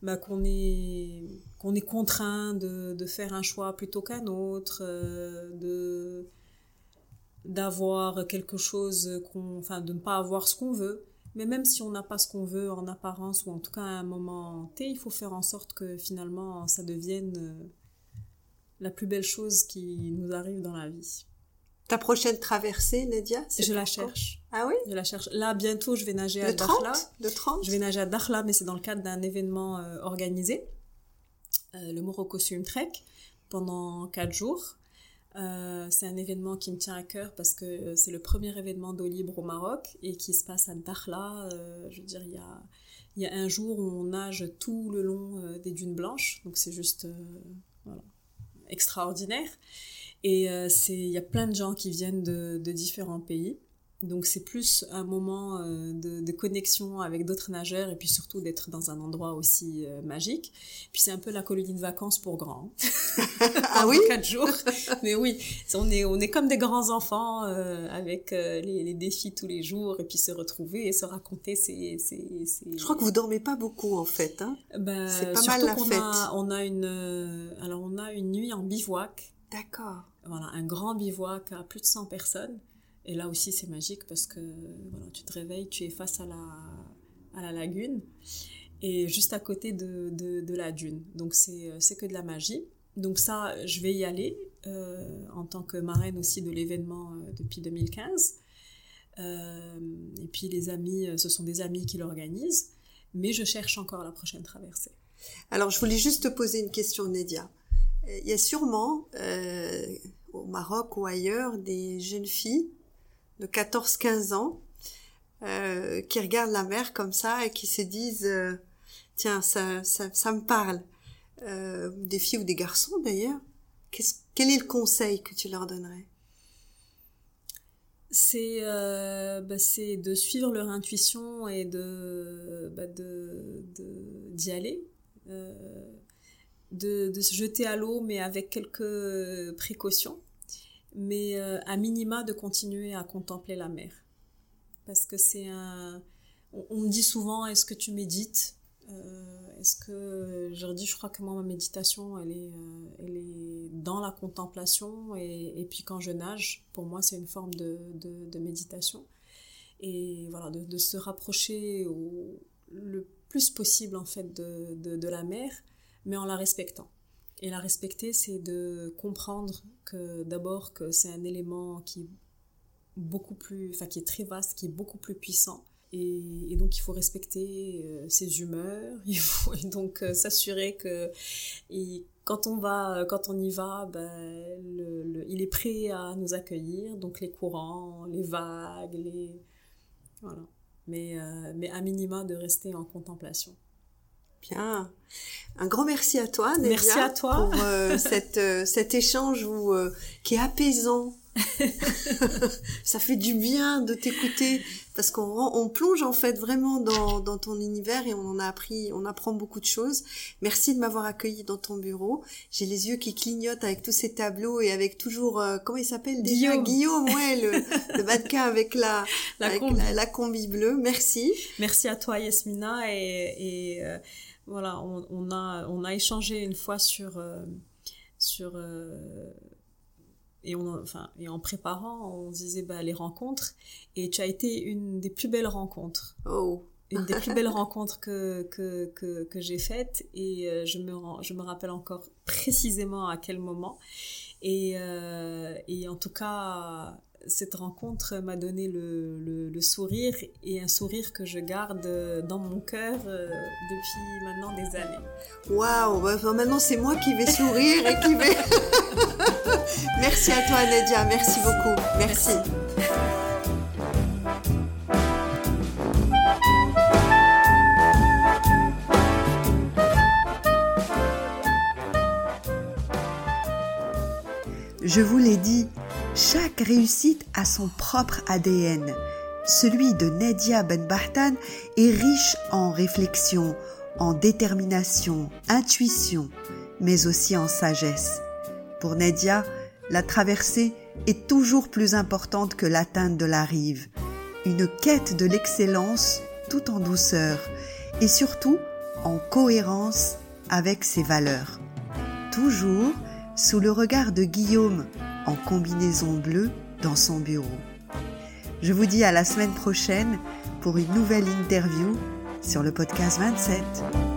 Speaker 2: bah, qu'on est, qu'on est contraint de, de, faire un choix plutôt qu'un autre, euh, de d'avoir quelque chose qu'on enfin de ne pas avoir ce qu'on veut mais même si on n'a pas ce qu'on veut en apparence ou en tout cas à un moment T, il faut faire en sorte que finalement ça devienne euh, la plus belle chose qui nous arrive dans la vie.
Speaker 1: Ta prochaine traversée, Nadia
Speaker 2: Je la cherche.
Speaker 1: Ah oui?
Speaker 2: Je la cherche. Là, bientôt, je vais nager à
Speaker 1: Dakhla. Le 30
Speaker 2: Je vais nager à Dakhla, mais c'est dans le cadre d'un événement euh, organisé, euh, le Morocco Swim Trek, pendant quatre jours. Euh, c'est un événement qui me tient à cœur parce que euh, c'est le premier événement d'eau libre au Maroc et qui se passe à Dakhla. Euh, je veux dire, il y a, un jour où on nage tout le long des dunes blanches, donc c'est juste extraordinaire. Et il y a plein de gens qui viennent de différents pays. Donc c'est plus un moment euh, de, connexion avec d'autres nageurs et puis surtout d'être dans un endroit aussi euh, magique. Puis c'est un peu la colonie de vacances pour grands.
Speaker 1: ah oui?
Speaker 2: Quatre jours. Mais oui, on est on est comme des grands enfants euh, avec les, défis tous les jours et puis se retrouver et se raconter. C'est
Speaker 1: Je crois que vous dormez pas beaucoup en fait. Hein
Speaker 2: ben, c'est pas mal la fête. on a une alors on a une nuit en bivouac.
Speaker 1: D'accord.
Speaker 2: Voilà, un grand bivouac à plus de 100 personnes. Et là aussi, c'est magique parce que voilà, tu te réveilles, tu es face à la, à la lagune et juste à côté de, de, la dune. Donc, c'est que de la magie. Donc, ça, je vais y aller euh, en tant que marraine aussi de l'événement euh, depuis 2015. Euh, et puis, les amis, ce sont des amis qui l'organisent. Mais je cherche encore la prochaine traversée.
Speaker 1: Alors, je voulais juste te poser une question, Nedia. Il y a sûrement au Maroc ou ailleurs des jeunes filles de 14-15 ans euh, qui regardent la mer comme ça et qui se disent euh, tiens ça, ça, ça, me parle. Euh, des filles ou des garçons d'ailleurs. Quel est le conseil que tu leur donnerais?
Speaker 2: C'est euh, bah, c'est de suivre leur intuition et de bah, de d'y aller. Euh, de, de se jeter à l'eau mais avec quelques précautions mais euh, à minima de continuer à contempler la mer. Parce que c'est un... On, me dit souvent, est-ce que tu médites? Euh, Est-ce que... Je crois que moi, ma méditation, elle est, euh, elle est dans la contemplation. Et, puis quand je nage, pour moi, c'est une forme de, de, de, méditation. Et voilà, de, de se rapprocher au, le plus possible, en fait, de, de la mer, mais en la respectant. Et la respecter, c'est de comprendre que d'abord que c'est un élément qui est beaucoup plus, enfin qui est très vaste, qui est beaucoup plus puissant. Et, donc il faut respecter euh, ses humeurs, il faut donc euh, s'assurer que quand on va, quand on y va, ben, il est prêt à nous accueillir, donc les courants, les vagues, les voilà. Mais euh, mais à minima de rester en contemplation.
Speaker 1: Bien. Un grand merci à toi, Nedia,
Speaker 2: Merci à toi
Speaker 1: pour euh, cette, euh, cet échange où, euh, qui est apaisant. ça fait du bien de t'écouter parce qu'on on plonge en fait vraiment dans, dans ton univers et on en a appris, on apprend beaucoup de choses. Merci de m'avoir accueilli dans ton bureau. J'ai les yeux qui clignotent avec tous ces tableaux et avec toujours comment il s'appelle
Speaker 2: déjà?
Speaker 1: Guillaume, ouais, le, le mannequin avec la la, avec combi. La, combi bleue. Merci.
Speaker 2: Merci à toi Yasmina et, et voilà, on, a, on a échangé une fois sur, euh, sur euh, et, on, enfin, et en préparant, on disait bah, les rencontres, et tu as été une des plus belles rencontres.
Speaker 1: Oh.
Speaker 2: Une des plus belles rencontres que, que, que, que j'ai faites, et euh, je, me, je me rappelle encore précisément à quel moment. Et, et en tout cas, cette rencontre m'a donné le, le, sourire et un sourire que je garde dans mon cœur euh, depuis maintenant des années.
Speaker 1: Waouh, bah, maintenant c'est moi qui vais sourire et qui vais... merci à toi Nadia, merci beaucoup, merci. Je vous l'ai dit, chaque réussite a son propre ADN. Celui de Nadia Ben est riche en réflexion, en détermination, intuition, mais aussi en sagesse. Pour Nadia, la traversée est toujours plus importante que l'atteinte de la rive. Une quête de l'excellence tout en douceur et surtout en cohérence avec ses valeurs. Toujours sous le regard de Guillaume, en combinaison bleue dans son bureau. Je vous dis à la semaine prochaine pour une nouvelle interview sur le podcast 27.